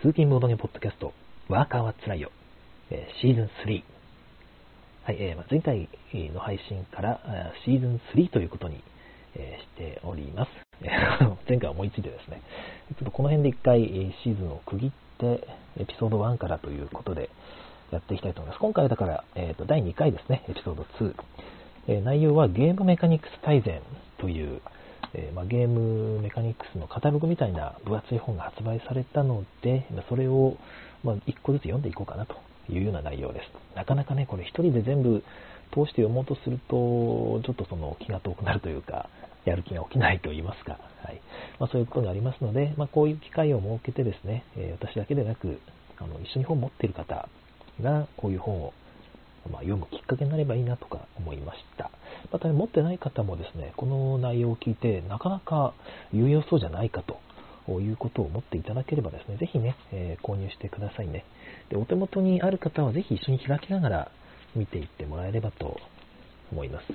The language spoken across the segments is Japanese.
通勤ボードゲポッドキャスト、ワーカーはつらいよ、えーシーズン3。はい、えー前回の配信からーシーズン3ということに、えしております。前回思いついてですね、ちょっとこの辺で一回シーズンを区切って、エピソード1からということでやっていきたいと思います。今回はだから、えーと第2回ですね、エピソード2。えー内容はゲームメカニクス大全という、えーまあ、ゲームメカニクスのカタログみたいな分厚い本が発売されたので、まそれを、まあ、1個ずつ読んでいこうかなというような内容です。なかなかね、これ一人で全部通して読もうとすると、ちょっとその気が遠くなるというか、やる気が起きないと言いますか、はいまあ、そういうことがありますので、まあ、こういう機会を設けてですね、え私だけでなく、あの一緒に本を持っている方がこういう本をまあ、読むきっかけになればいいなとか思いました。また、ね、持ってない方もですね、この内容を聞いて、なかなか有用そうじゃないかということを思っていただければですね、ぜひね、えー購入してくださいね。で、お手元にある方はぜひ一緒に開きながら見ていってもらえればと思います。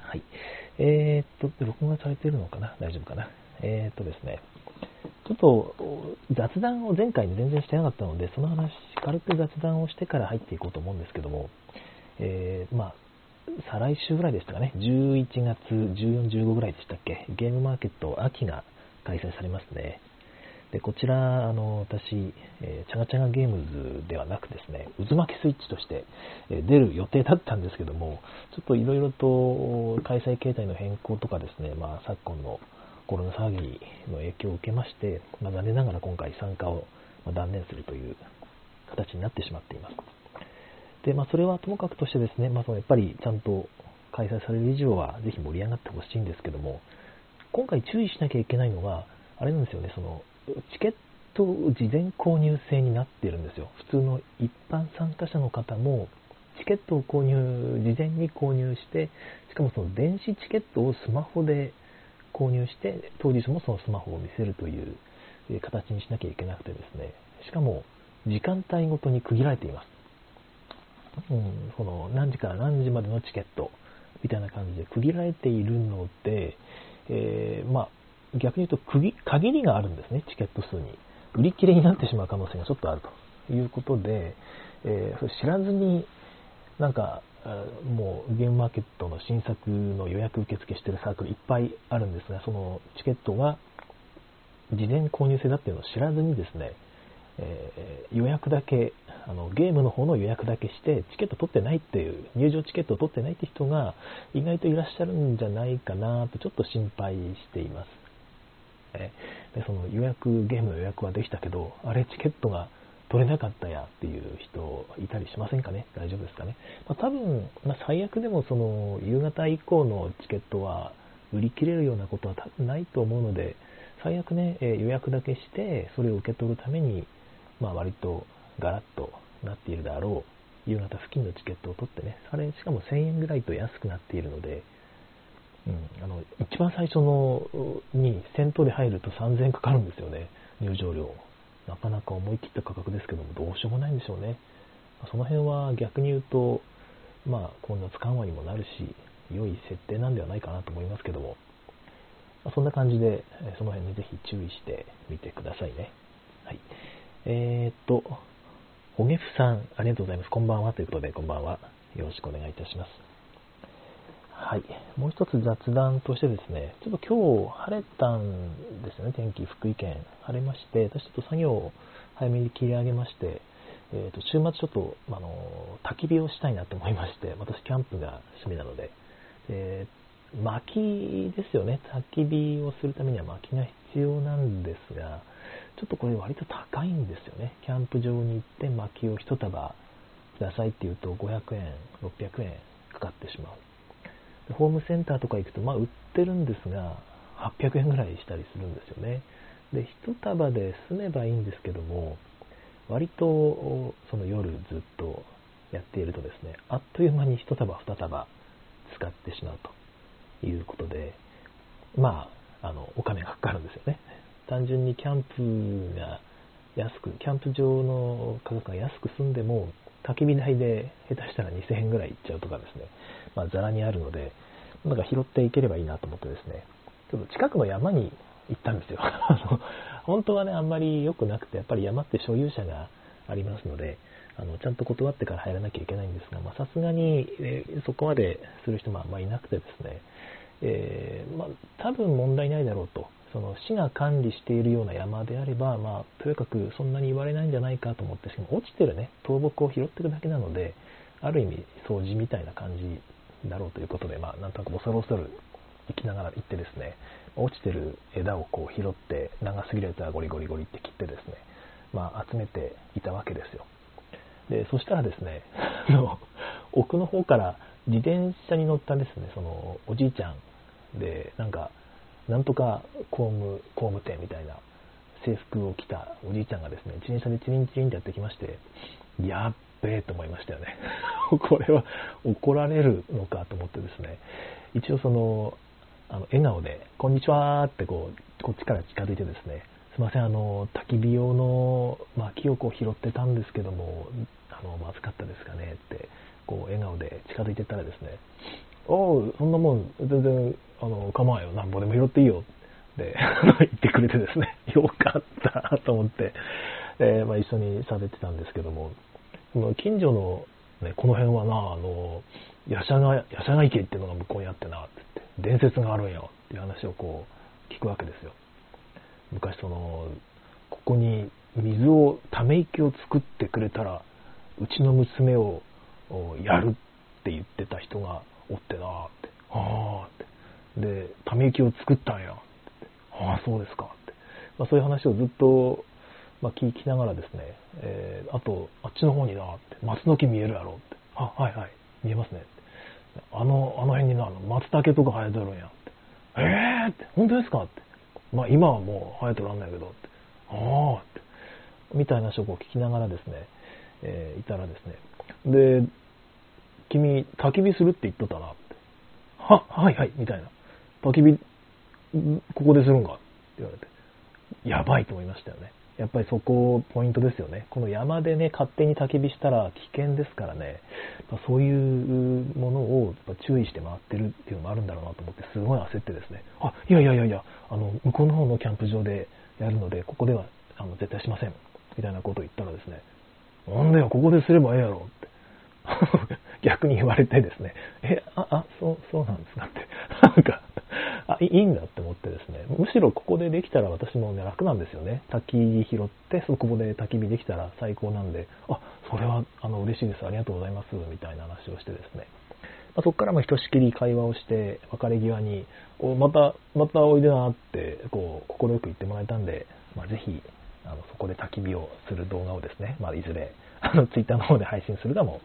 はい。えー、っと、録画されているのかな？大丈夫かな？えー、っとですね、ちょっと雑談を前回に全然してなかったので、その話、軽く雑談をしてから入っていこうと思うんですけども、えーまあ、再来週ぐらいでしたかね、11月14、15ぐらいでしたっけ、ゲームマーケット秋が開催されますね。で、こちら、あの、私、えチャガチャガゲームズではなくですね、渦巻きスイッチとして、え出る予定だったんですけども、ちょっといろいろと開催形態の変更とかですね、まあ、昨今のコロナ騒ぎの影響を受けまして、まあ、残念ながら今回参加を断念するという形になってしまっています。で、まあ、それはともかくとしてですね、まあ、そのやっぱりちゃんと開催される以上はぜひ盛り上がってほしいんですけども、今回注意しなきゃいけないのが、あれなんですよね、そのチケット事前購入制になっているんですよ。普通の一般参加者の方も、チケットを購入、事前に購入して、しかもその電子チケットをスマホで購入して、当日もそのスマホを見せるという形にしなきゃいけなくてですね、しかも時間帯ごとに区切られています。うん、その何時から何時までのチケットみたいな感じで区切られているので、えーまあ、逆に言うと区切限りがあるんですね、チケット数に。売り切れになってしまう可能性がちょっとあるということで、えーそれ知らずになんか、もうゲームマーケットの新作の予約受付してるサークルいっぱいあるんですが、そのチケットが事前購入制だっていうのを知らずにですね、えー予約だけあの、ゲームの方の予約だけして、チケット取ってないっていう、入場チケットを取ってないって人が意外といらっしゃるんじゃないかなとちょっと心配しています。えでその予約、ゲームの予約はできたけど、あれ、チケットが取れなかったやっていう人いたりしませんかね？大丈夫ですかね、まあ、多分、まあ、最悪でもその夕方以降のチケットは売り切れるようなことは多分ないと思うので、最悪ね、え予約だけして、それを受け取るために、まあ割とガラッとなっているであろう、夕方付近のチケットを取ってね、あれ、しかも1000円ぐらいと安くなっているので、うん、あの一番最初のに先頭で入ると3000円かかるんですよね、入場料。なかなか思い切った価格ですけども、どうしようもないんでしょうね。その辺は逆に言うと、まあ、混雑緩和にもなるし、良い設定なんではないかなと思いますけども、まあそんな感じで、えその辺にぜひ注意してみてくださいね。はい。えー、っと、おげふさん、ありがとうございます。こんばんはということで、こんばんは。よろしくお願いいたします。はい。もう一つ雑談としてですね、ちょっと今日晴れたんですよね、天気、福井県。晴れまして、私ちょっと作業を早めに切り上げまして、えー、と週末ちょっと、あの、焚き火をしたいなと思いまして、私キャンプが趣味なので、で薪ですよね、焚き火をするためには薪が必要なんですが、ちょっとこれ割と高いんですよね。キャンプ場に行って薪を一束くださいって言うと500円、600円かかってしまう。ホームセンターとか行くと、まあ売ってるんですが、800円ぐらいしたりするんですよね。で、一束で済めばいいんですけども、割とその夜ずっとやっているとですね、あっという間に一束二束使ってしまうということで、まあ、あの、お金がかかるんですよね。単純にキャンプが安く、キャンプ場の価格が安く済んでも、焚き火台で下手したら2000円ぐらいいっちゃうとかですね、まあ、ざらにあるので、なんか拾っていければいいなと思ってですね、ちょっと近くの山に行ったんですよ。あ の本当はね、あんまり良くなくて、やっぱり山って所有者がありますので、あのちゃんと断ってから入らなきゃいけないんですが、まさすがに、えー、そこまでする人もあんまりいなくてですね、えー、まあ、多分問題ないだろうと。その市が管理しているような山であれば、まあ、とにかくそんなに言われないんじゃないかと思って、しかも落ちてるね、倒木を拾ってるだけなので、ある意味掃除みたいな感じだろうということで、まあ、なんとなく恐る恐る行きながら行ってですね、落ちてる枝をこう拾って、長すぎるやつはゴリゴリゴリって切ってですね、まあ、集めていたわけですよ。で、そしたらですね、奥の方から自転車に乗ったですね、そのおじいちゃんで、なんか、なんとか工務、工務店みたいな制服を着たおじいちゃんがですね、自転車でチリンチリンってやってきまして、やっべえと思いましたよね。これは怒られるのかと思ってですね、一応その、あの笑顔で、こんにちはってこう、こっちから近づいてですね、すいません、あの、焚き火用の薪をこう拾ってたんですけども、あの、まずかったですかねって、こう、笑顔で近づいてたらですね、おう、そんなもん、全然、あの、構わんよ、なんぼでも拾っていいよ。って 言ってくれてですね、よかったと思って、えー、まあ、一緒に喋ってたんですけども、その近所の、ね、この辺はな、あの、ヤシャガ、ヤシャガ池っていうのが向こうにあってな、ってって、伝説があるんよっていう話をこう、聞くわけですよ。昔その、ここに水を、ため池を作ってくれたら、うちの娘をやるって言ってた人がおってなって、ああって。で、ため池を作ったんやって。ああ、そうですかって。まあ、そういう話をずっと、まあ、聞きながらですね、えー、あと、あっちの方になって、松の木見えるやろって。あ、はいはい、見えますねって。あの、あの辺にな、松茸とか生えとるんやって。えーって、本当ですかって。まあ今はもう生えとらんないけどって。ああって。みたいな職を聞きながらですね、えー、いたらですね。で、君、焚き火するって言っとったなって。は、はいはい、みたいな。焚き火、ここでするんか？って言われて。やばいと思いましたよね。やっぱりそこポイントですよね。この山でね、勝手に焚き火したら危険ですからね、そういうものを注意して回ってるっていうのもあるんだろうなと思って、すごい焦ってですね、あ、いやいやいやいや、あの、向こうの方のキャンプ場でやるので、ここではあの絶対しません。みたいなことを言ったらですね、なんだよ、ここですればええやろ。逆に言われてですね、え、あ、あ、そう、そうなんですかって。なんか、あ、いいんだって思ってですね、むしろここでできたら私もね、楽なんですよね。焚き火拾って、そこで焚き火できたら最高なんで、あ、それは、あの、嬉しいです。ありがとうございます。みたいな話をしてですね。まあ、そこからもひとしきり会話をして、別れ際に、こうまた、またおいでなって、こう、快く言ってもらえたんで、まあ、ぜひ、あの、そこで焚き火をする動画をですね、まあ、いずれ、あの、ツイッターの方で配信するかも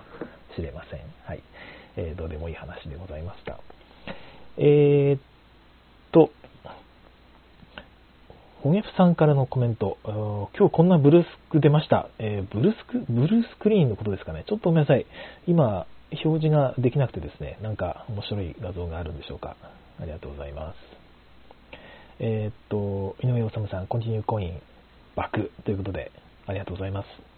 しれません。はい。えー、どうでもいい話でございました。えー、と、ホゲフさんからのコメント、今日こんなブルースク出ました。えー、ブルースク、ブルースクリーンのことですかね。ちょっとごめんなさい。今、表示ができなくてですね、なんか面白い画像があるんでしょうか。ありがとうございます。えー、っと、井上治さん、コンティニューコイン、バックということで、ありがとうございます。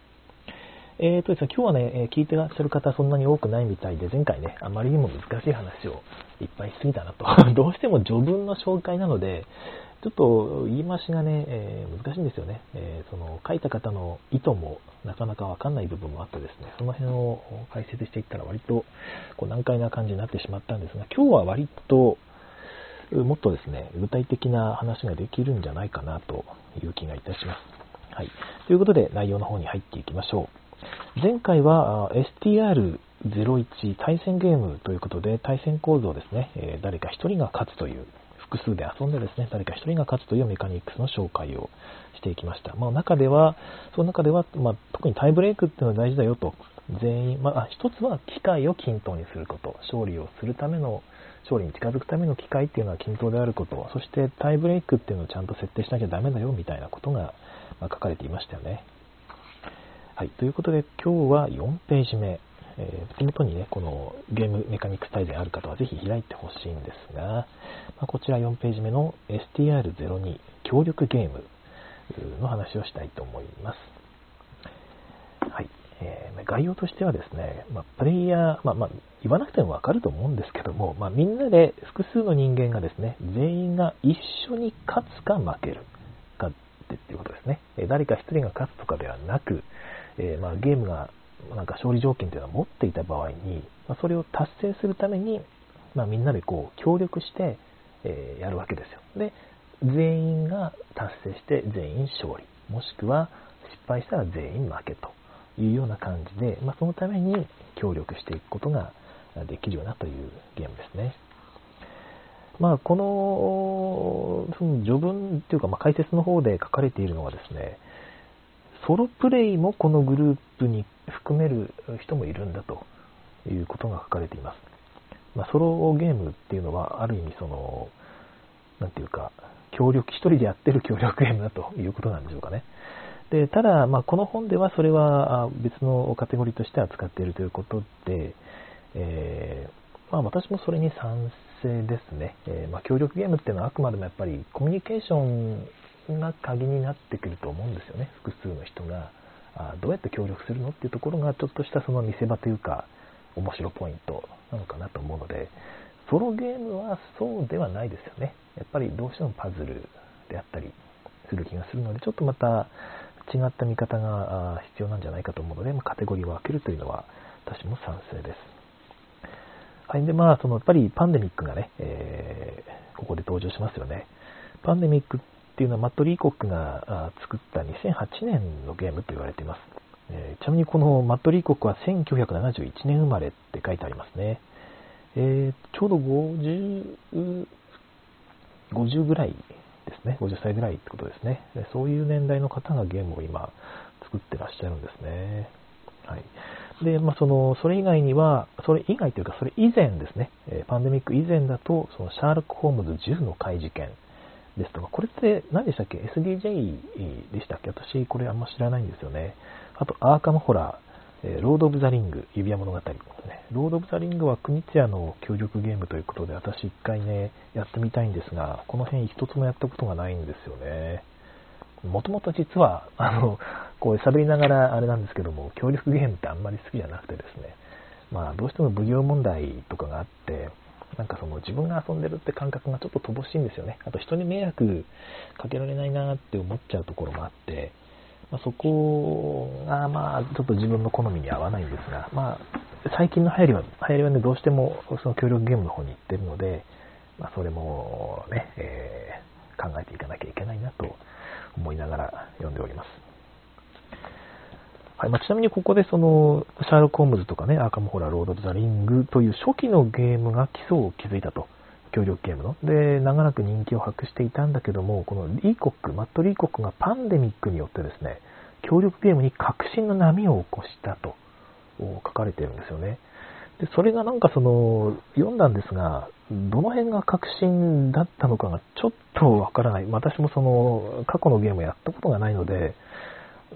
えーとですね、今日はね、聞いてらっしゃる方そんなに多くないみたいで、前回ね、あまりにも難しい話をいっぱいしすぎたなと。どうしても序文の紹介なので、ちょっと言い回しがね、えー、難しいんですよね、えー、その書いた方の意図もなかなかわかんない部分もあってですね、その辺を解説していったら割とこう難解な感じになってしまったんですが、今日は割ともっとですね、具体的な話ができるんじゃないかなという気がいたします。はい。ということで内容の方に入っていきましょう。前回は STR01 対戦ゲームということで対戦構造ですね、え誰か1人が勝つという複数で遊んでですね、誰か1人が勝つというメカニクスの紹介をしていきました。まあ、中では、その中では、まあ、特にタイブレイクっていうのは大事だよと、全員、まあ、一つは機会を均等にすること、勝利をするための、勝利に近づくための機会っていうのは均等であること、そしてタイブレイクっていうのをちゃんと設定しなきゃダメだよみたいなことが、書かれていましたよね。はい。ということで、今日は4ページ目。えー、手元にね、このゲームメカニクス大全ある方はぜひ開いてほしいんですが、まあ、こちら4ページ目の STR02 協力ゲームの話をしたいと思います。はい。えー、概要としてはですね、まあ、プレイヤー、まあ、まあ、言わなくてもわかると思うんですけども、まあ、みんなで複数の人間がですね、全員が一緒に勝つか負けるかっていうことですね。誰か一人が勝つとかではなく、えー、まあ、ゲームがなんか勝利条件というのを持っていた場合に、まあ、それを達成するために、まあ、みんなでこう協力して、えー、やるわけですよ。で、全員が達成して全員勝利。もしくは失敗したら全員負けというような感じで、まあ、そのために協力していくことができるようなというゲームですね。まあ、この、その序文というか、まあ、解説の方で書かれているのはですね、ソロプレイもこのグループに含める人もいるんだということが書かれています。まあ、ソロゲームっていうのは、ある意味その、なんていうか、協力、一人でやってる協力ゲームだということなんでしょうかね。でただ、まあ、この本ではそれは別のカテゴリーとして扱っているということで、えー、まあ、私もそれに賛成ですね。えー、まあ、協力ゲームっていうのはあくまでもやっぱりコミュニケーションが鍵になってくると思うんですよね。複数の人があどうやって協力するのっていうところがちょっとしたその見せ場というか面白ポイントなのかなと思うので、ソロゲームはそうではないですよね。やっぱりどうしてもパズルであったりする気がするので、ちょっとまた違った見方が必要なんじゃないかと思うので、カテゴリーを分けるというのは私も賛成です。はい。で、まあ、その、やっぱりパンデミックがね、えー、ここで登場しますよね。パンデミックっっていうのはマット・リーコックが作った2008年のゲームと言われています。えー、ちなみにこのマット・リーコックは1971年生まれって書いてありますね。えー、ちょうど50、50ぐらいですね。50歳ぐらいってことですね。そういう年代の方がゲームを今作ってらっしゃるんですね。はい。で、まあ、その、それ以外には、それ以外というか、それ以前ですね、パンデミック以前だと、そのシャーロック・ホームズ10の怪事件ですとか、これって何でしたっけ ?SDJ でしたっけ？私、これあんま知らないんですよね。あと、アーカム・ホラー、ロード・オブ・ザ・リング、指輪物語です、ね。ロード・オブ・ザ・リングは国津屋の協力ゲームということで、私一回ね、やってみたいんですが、この辺一つもやったことがないんですよね。もともと実は、あの、こう喋りながらあれなんですけども、協力ゲームってあんまり好きじゃなくてですね、まあどうしても奉行問題とかがあって、なんかその自分が遊んでるって感覚がちょっと乏しいんですよね。あと人に迷惑かけられないなって思っちゃうところもあって、まあ、そこがまあちょっと自分の好みに合わないんですが、まあ最近の流行りは、流行りはね、どうしてもその協力ゲームの方に行ってるので、まあそれもね、えー、考えていかなきゃいけないなと思いながら読んでおります。はいまあ、ちなみにここでその、シャーロック・ホームズとかね、アーカム・ホラー、ロード・ザ・リングという初期のゲームが基礎を築いたと。協力ゲームの。で、長らく人気を博していたんだけども、このリーコック、マット・リーコックがパンデミックによってですね、協力ゲームに革新の波を起こしたと書かれてるんですよね。で、それがなんかその、読んだんですが、どの辺が革新だったのかがちょっとわからない。私もその、過去のゲームやったことがないので、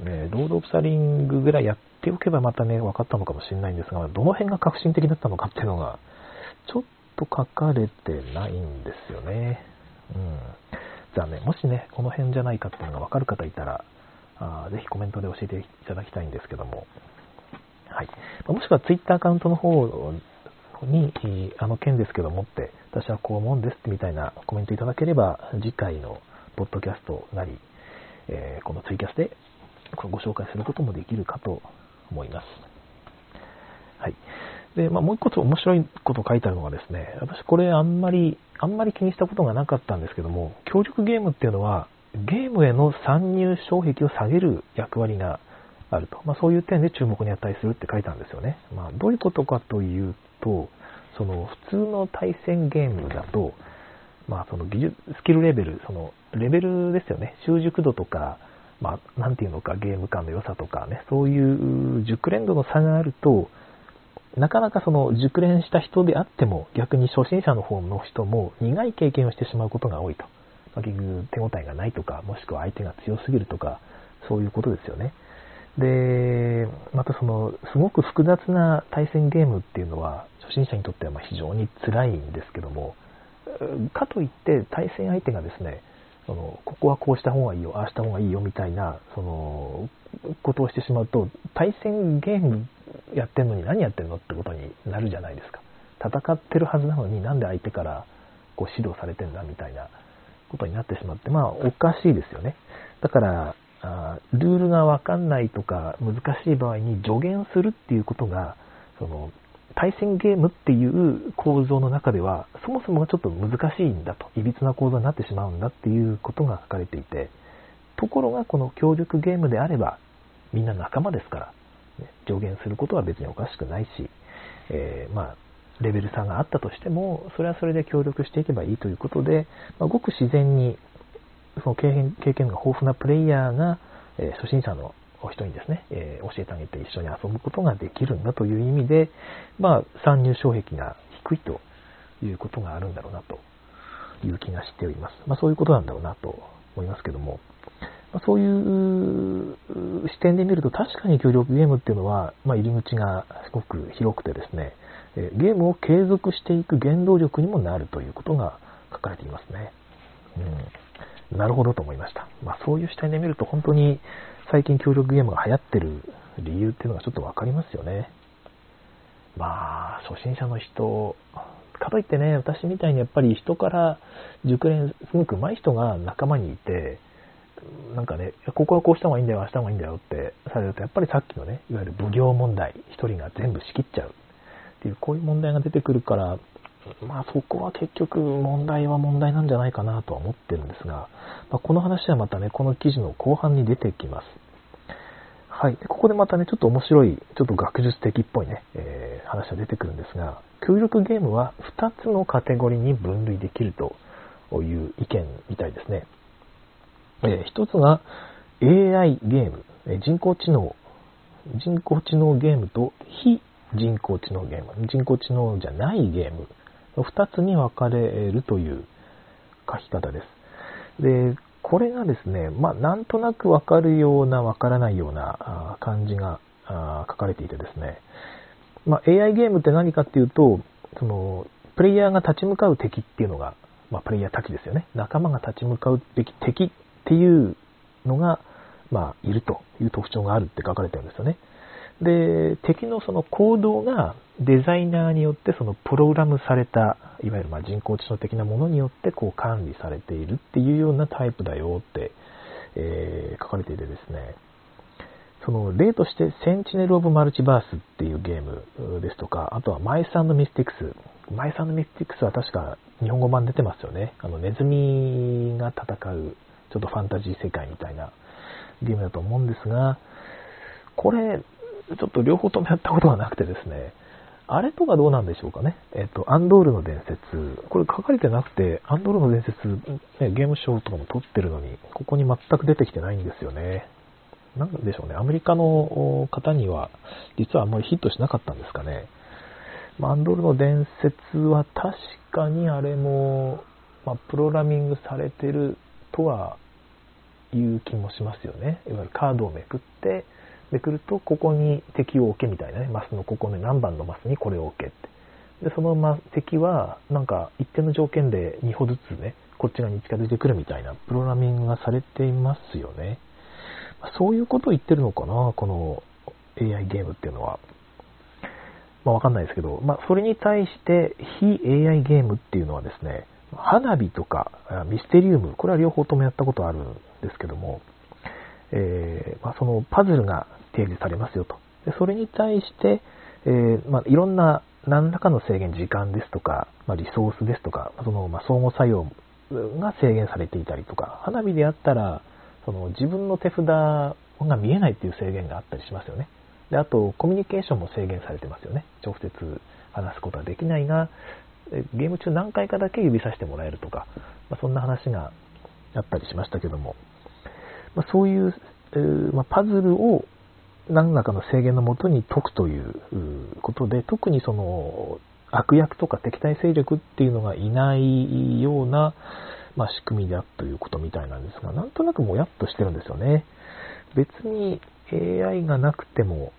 ね、ロード・オブ・ザ・リングぐらいやっておけばまたね、分かったのかもしれないんですが、どの辺が革新的だったのかっていうのが、ちょっと書かれてないんですよね。うん。残念。もしね、この辺じゃないかっていうのが分かる方いたら、あぜひコメントで教えていただきたいんですけども、はい。もしくは Twitter アカウントの方に、あの件ですけどもって、私はこう思うんですってみたいなコメントいただければ、次回のポッドキャストなり、えー、このツイキャスでご紹介することもできるかと思います。はい。で、まあ、もう一つ面白いこと書いてあるのがですね、私これあんまり、あんまり気にしたことがなかったんですけども、協力ゲームっていうのは、ゲームへの参入障壁を下げる役割があると。まあ、そういう点で注目に値するって書いたんですよね。まあ、どういうことかというと、その普通の対戦ゲームだと、まあ、その技術、スキルレベル、そのレベルですよね。習熟度とか、まあ、なんていうのか、ゲーム感の良さとかね、そういう熟練度の差があると、なかなかその熟練した人であっても、逆に初心者の方の人も苦い経験をしてしまうことが多いと。まあ、結局手応えがないとか、もしくは相手が強すぎるとか、そういうことですよね。で、またその、すごく複雑な対戦ゲームっていうのは、初心者にとってはま非常に辛いんですけども、かといって対戦相手がですね、そのここはこうした方がいいよ、ああした方がいいよみたいな、その、ことをしてしまうと、対戦ゲームやってんのに何やってんのってことになるじゃないですか。戦ってるはずなのになんで相手からこう指導されてんだみたいなことになってしまって、まあおかしいですよね。だから、あルールがわかんないとか難しい場合に助言するっていうことが、その対戦ゲームっていう構造の中では、そもそもがちょっと難しいんだと、いびつな構造になってしまうんだっていうことが書かれていて、ところがこの協力ゲームであれば、みんな仲間ですから、ね、上限することは別におかしくないし、えー、まあ、レベル差があったとしても、それはそれで協力していけばいいということで、まあ、ごく自然に、その経験が豊富なプレイヤーが、えー、初心者のお人にですね、えー、教えてあげて一緒に遊ぶことができるんだという意味で、まあ、参入障壁が低いということがあるんだろうなという気がしております。まあ、そういうことなんだろうなと思いますけども、まあ、そういう視点で見ると確かに協力ゲームっていうのは、まあ、入り口がすごく広くてですね、ゲームを継続していく原動力にもなるということが書かれていますね。うん、なるほどと思いました。まあ、そういう視点で見ると本当に最近協力ゲームが流行ってる理由っていうのがちょっとわかりますよね。まあ、初心者の人、かといってね、私みたいにやっぱり人から熟練すごく上手い人が仲間にいて、なんかね、ここはこうした方がいいんだよ、あした方がいいんだよってされると、やっぱりさっきのね、いわゆる奉行問題、一人が全部仕切っちゃうっていう、こういう問題が出てくるから、まあそこは結局問題は問題なんじゃないかなとは思ってるんですが、まあ、この話はまたね、この記事の後半に出てきます。はい。ここでまたね、ちょっと面白い、ちょっと学術的っぽいね、えー、話が出てくるんですが、協力ゲームは2つのカテゴリーに分類できるという意見みたいですね。えー、1つが AI ゲーム、え人工知能、人工知能ゲームと非人工知能ゲーム、人工知能じゃないゲームの2つに分かれるという書き方です。で、これがですね、まあ、なんとなくわかるような、わからないような感じが書かれていてですね、まあ、AI ゲームって何かっていうと、その、プレイヤーが立ち向かう敵っていうのが、まあ、プレイヤーたちですよね。仲間が立ち向かうべき敵っていうのが、まあ、いるという特徴があるって書かれてるんですよね。で、敵のその行動がデザイナーによってそのプログラムされた、いわゆるま人工知能的なものによってこう管理されているっていうようなタイプだよって、えー、書かれていてですね、その例としてセンチネル・オブ・マルチバースっていうゲームですとか、あとはマイスミスティクス。マイスミスティクスは確か日本語版出てますよね。あのネズミが戦うちょっとファンタジー世界みたいなゲームだと思うんですが、これ、ちょっと両方ともやったことがなくてですね、あれとかどうなんでしょうかね。えっと、アンドールの伝説。これ書かれてなくて、アンドールの伝説、ね、ゲームショーとかも撮ってるのに、ここに全く出てきてないんですよね。なんでしょうね。アメリカの方には、実はあんまりヒットしなかったんですかね。まアンドールの伝説は確かにあれも、まあ、プログラミングされてるとはいう気もしますよね。いわゆるカードをめくって、めくると、ここに敵を置けみたいなね、マスのここの何番のマスにこれを置けって。で、その、ま、敵は、なんか、一定の条件で2歩ずつね、こっち側に近づいてくるみたいな、プログラミングがされていますよね。そういうことを言ってるのかな、この AI ゲームっていうのは。まあ、わかんないですけど、まあ、それに対して、非 AI ゲームっていうのはですね、花火とかミステリウム、これは両方ともやったことあるんですけども、えー、まあ、そのパズルが提示されますよと。でそれに対して、えー、まあ、いろんな何らかの制限、時間ですとか、まあ、リソースですとか、その、ま相互作用が制限されていたりとか、花火であったら、その自分の手札が見えないっていう制限があったりしますよね。で、あと、コミュニケーションも制限されてますよね。直接話すことはできないが、ゲーム中何回かだけ指さしてもらえるとか、まあ、そんな話があったりしましたけども、まあ、そういう、まあ、パズルを何らかの制限のもとに解くということで、特にその悪役とか敵対勢力っていうのがいないような、まあ、仕組みだということみたいなんですが、なんとなくもやっとしてるんですよね。別に AI がなくても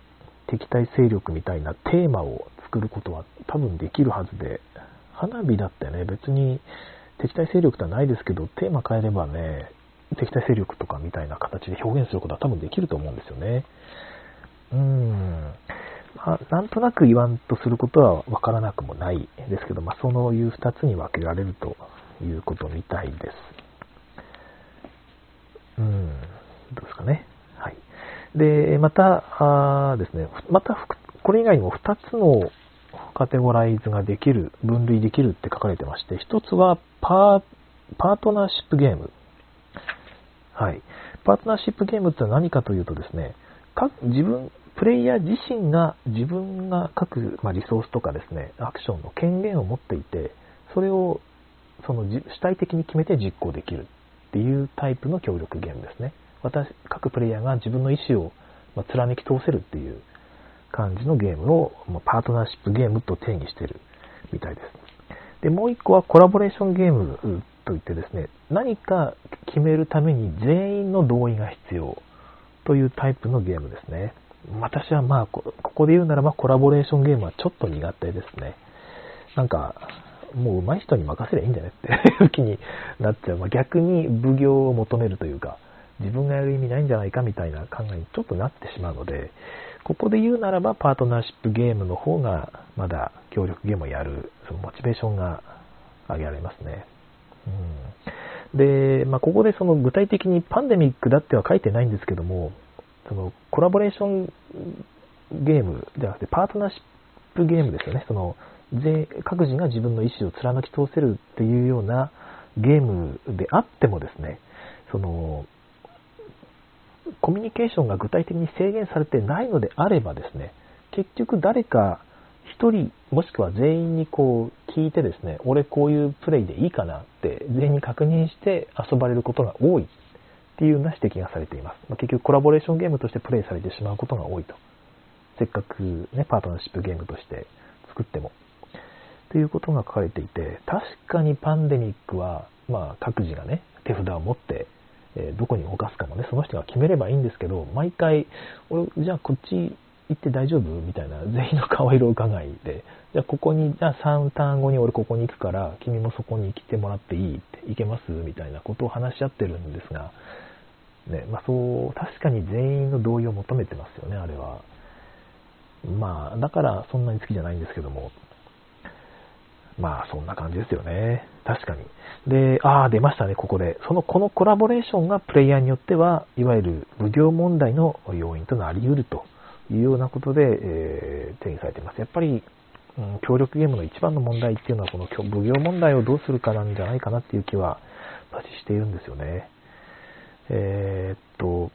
敵対勢力みたいなテーマを作ることは多分できるはずで、花火だってね、別に敵対勢力ではないですけど、テーマ変えればね、敵対勢力とかみたいな形で表現することは多分できると思うんですよね。うーん。まあ、なんとなく言わんとすることはわからなくもないですけど、まあ、そういう二つに分けられるということみたいです。うん、どうですかね。はい。で、また、あですね、また、これ以外にも2つのカテゴライズができる、分類できるって書かれてまして、1つはパーパートナーシップゲーム。はい。パートナーシップゲームって何かというとですね、自分、プレイヤー自身が自分が各、まあ、リソースとかですね、アクションの権限を持っていて、それをその主体的に決めて実行できるっていうタイプの協力ゲームですね。私、各プレイヤーが自分の意思をま貫き通せるっていう感じのゲームをまパートナーシップゲームと定義してるみたいです。で、もう一個はコラボレーションゲームといってですね、何か決めるために全員の同意が必要というタイプのゲームですね。私はまあ、ここで言うならばコラボレーションゲームはちょっと苦手ですね。なんか、もう上手い人に任せりゃいいんじゃねっていう気になっちゃう。まあ、逆に奉行を求めるというか、自分がやる意味ないんじゃないかみたいな考えにちょっとなってしまうので、ここで言うならばパートナーシップゲームの方がまだ協力ゲームをやるそのモチベーションが上げられますね。うん、で、まあ、ここでその具体的にパンデミックだっては書いてないんですけども、そのコラボレーションゲームではなくてパートナーシップゲームですよね。その各自が自分の意思を貫き通せるっていうようなゲームであってもですね、そのコミュニケーションが具体的に制限されてないのであればですね、結局誰か1人もしくは全員にこう聞いてですね、俺こういうプレイでいいかなって全員に確認して遊ばれることが多いっていうような指摘がされています。まあ、結局コラボレーションゲームとしてプレイされてしまうことが多いと。せっかくね、パートナーシップゲームとして作っても。ということが書かれていて、確かにパンデミックは、まあ各自がね、手札を持ってえどこに動かすかもね、その人が決めればいいんですけど、毎回、俺、じゃあこっち行って大丈夫？みたいな、全員の顔色伺いで、じゃあここに、じゃあ3ターン後に俺ここに行くから、君もそこに来てもらっていい？って、行けます？みたいなことを話し合ってるんですが、ね、まあそう、確かに全員の同意を求めてますよね、あれは。まあ、だからそんなに好きじゃないんですけども、まあ、そんな感じですよね。確かに。で、ああ、出ましたね、ここで。その、このコラボレーションがプレイヤーによっては、いわゆる無料問題の要因となり得るというようなことで、えー、定義されています。やっぱり、うん、協力ゲームの一番の問題っていうのは、この奉行問題をどうするかなんじゃないかなっていう気は、私しているんですよね。えー、っと、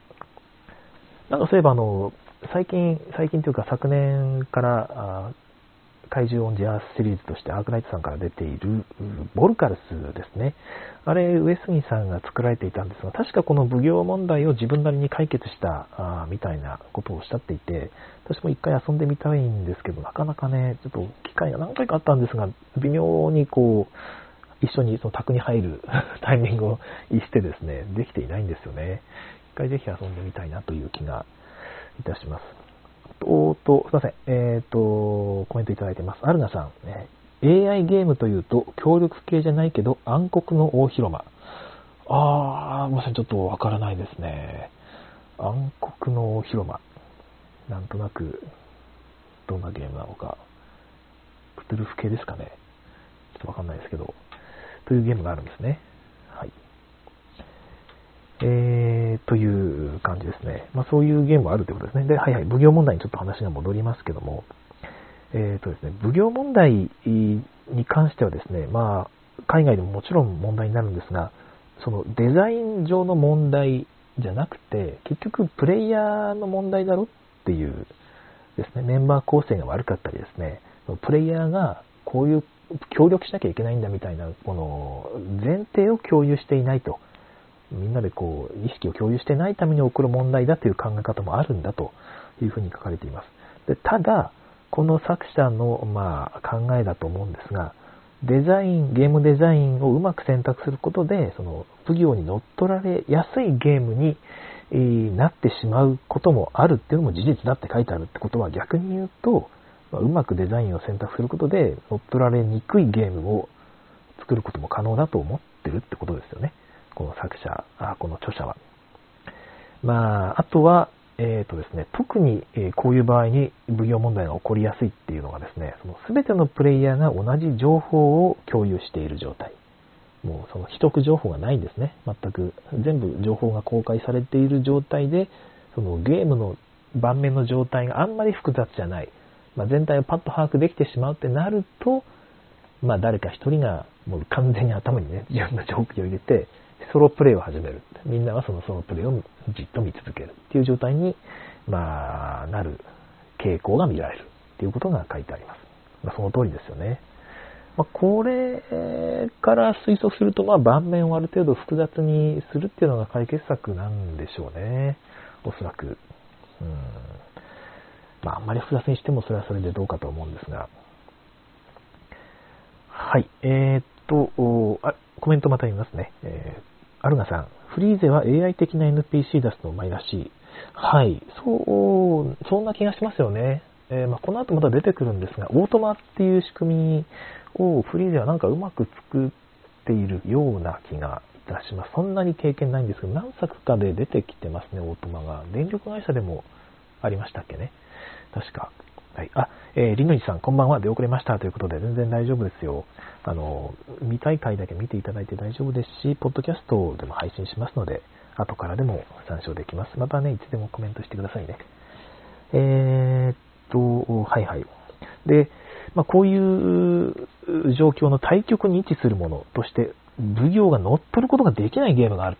なんかそういえばあの、最近、最近というか昨年から怪獣オンジャースシリーズとしてアークナイトさんから出ているボルカルスですね。あれ、上杉さんが作られていたんですが、確かこの奉行問題を自分なりに解決したあみたいなことをおっしゃっていて、私も一回遊んでみたいんですけど、なかなかね、ちょっと機会が何回かあったんですが、微妙にこう、一緒にその宅に入る タイミングを逸してですね、できていないんですよね。一回ぜひ遊んでみたいなという気がいたします。おーと、すいません。えっ、ー、と、コメントいただいてます。アルナさん、ね、AI ゲームというと、協力系じゃないけど、暗黒の大広間。あー、まさにちょっとわからないですね。暗黒の大広間。なんとなく、どんなゲームなのか。クトゥルフ系ですかね。ちょっとわかんないですけど、というゲームがあるんですね。えー、という感じですね。まあ、そういうゲームはあるということですね。で、はいはい、奉行問題にちょっと話が戻りますけども、えーとですね、奉行問題に関してはですね、まあ、海外でももちろん問題になるんですが、そのデザイン上の問題じゃなくて、結局プレイヤーの問題だろっていうですね、メンバー構成が悪かったりですね、プレイヤーがこういう協力しなきゃいけないんだみたいな、この前提を共有していないと。みんなでこう、意識を共有してないために起こる問題だという考え方もあるんだというふうに書かれています。でただ、この作者の、まあ、考えだと思うんですが、デザイン、ゲームデザインをうまく選択することで、その、奉行に乗っ取られやすいゲームに、え、なってしまうこともあるっていうのも事実だって書いてあるってことは逆に言うと、まあ、うまくデザインを選択することで乗っ取られにくいゲームを作ることも可能だと思ってるってことですよね。この作者、あこの著者は。まあ、あとは、えーとですね、特に、えこういう場合に奉行問題が起こりやすいっていうのがですね、その全てのプレイヤーが同じ情報を共有している状態。もうその秘匿情報がないんですね。全く全部情報が公開されている状態で、そのゲームの盤面の状態があんまり複雑じゃない。まあ、全体をパッと把握できてしまうってなると、まあ、誰か一人がもう完全に頭にね、自分の情報を入れて、ソロプレイを始める。みんなはそのソロプレイをじっと見続けるっていう状態に、まあ、なる傾向が見られるっていうことが書いてあります。まあ、その通りですよね。まあ、これから推測すると、まあ、盤面をある程度複雑にするっていうのが解決策なんでしょうね。おそらく。うんまあ、あんまり複雑にしてもそれはそれでどうかと思うんですが。はい。えー、っと、あ、コメントまた言いますね。えー、アルガさん、フリーゼは AI 的な NPC 出すのうまいらしい。はい。そう、そんな気がしますよね。えー、まあ、この後また出てくるんですが、オートマっていう仕組みをフリーゼはなんかうまく作っているような気がいたします。そんなに経験ないんですけど、何作かで出てきてますね、オートマが。電力会社でもありましたっけね。確か。はい。あ、えー、りのりさん、こんばんは。出遅れました。ということで、全然大丈夫ですよ。あの、見たい回だけ見ていただいて大丈夫ですし、ポッドキャストでも配信しますので、後からでも参照できます。またね、いつでもコメントしてくださいね。えー、っと、はいはい。で、まあ、こういう状況の対極に位置するものとして、奉行が乗っ取ることができないゲームがある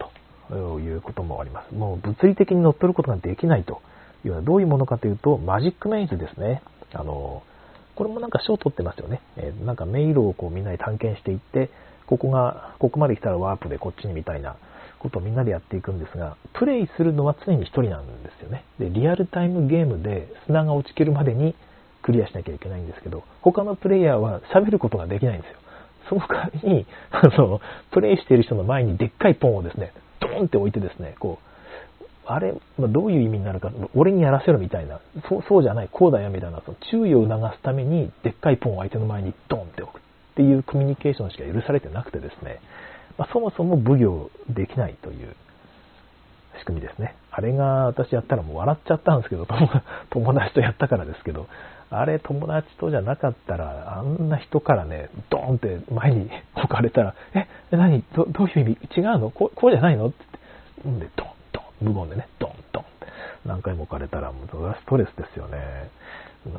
ということもあります。もう物理的に乗っ取ることができないというのはどういうものかというと、マジックメイズですね。あの、これもなんか賞取ってますよね。えー、なんか迷路をこうみんなで探検していって、ここが、ここまで来たらワープでこっちにみたいなことをみんなでやっていくんですが、プレイするのは常に1人なんですよね。で、リアルタイムゲームで砂が落ちきるまでにクリアしなきゃいけないんですけど、他のプレイヤーは喋ることができないんですよ。その代わりに、あの、プレイしている人の前にでっかいポンをですね、ドーンって置いてですね、こう、あれ、ま、どういう意味になるか、俺にやらせろみたいな、そうそうじゃない、こうだよみたいな、その注意を促すために、でっかいポンを相手の前にドンって置くっていうコミュニケーションしか許されてなくてですね、まあ、そもそも奉行できないという仕組みですね。あれが私やったらもう笑っちゃったんですけど、友達とやったからですけど、あれ友達とじゃなかったら、あんな人からね、ドーンって前に置かれたら、え、何？どどういう意味？違うの？こうこうじゃないの？って、んで、ドン。無言でね、ドンドン何回も置かれたら、もうストレスですよね。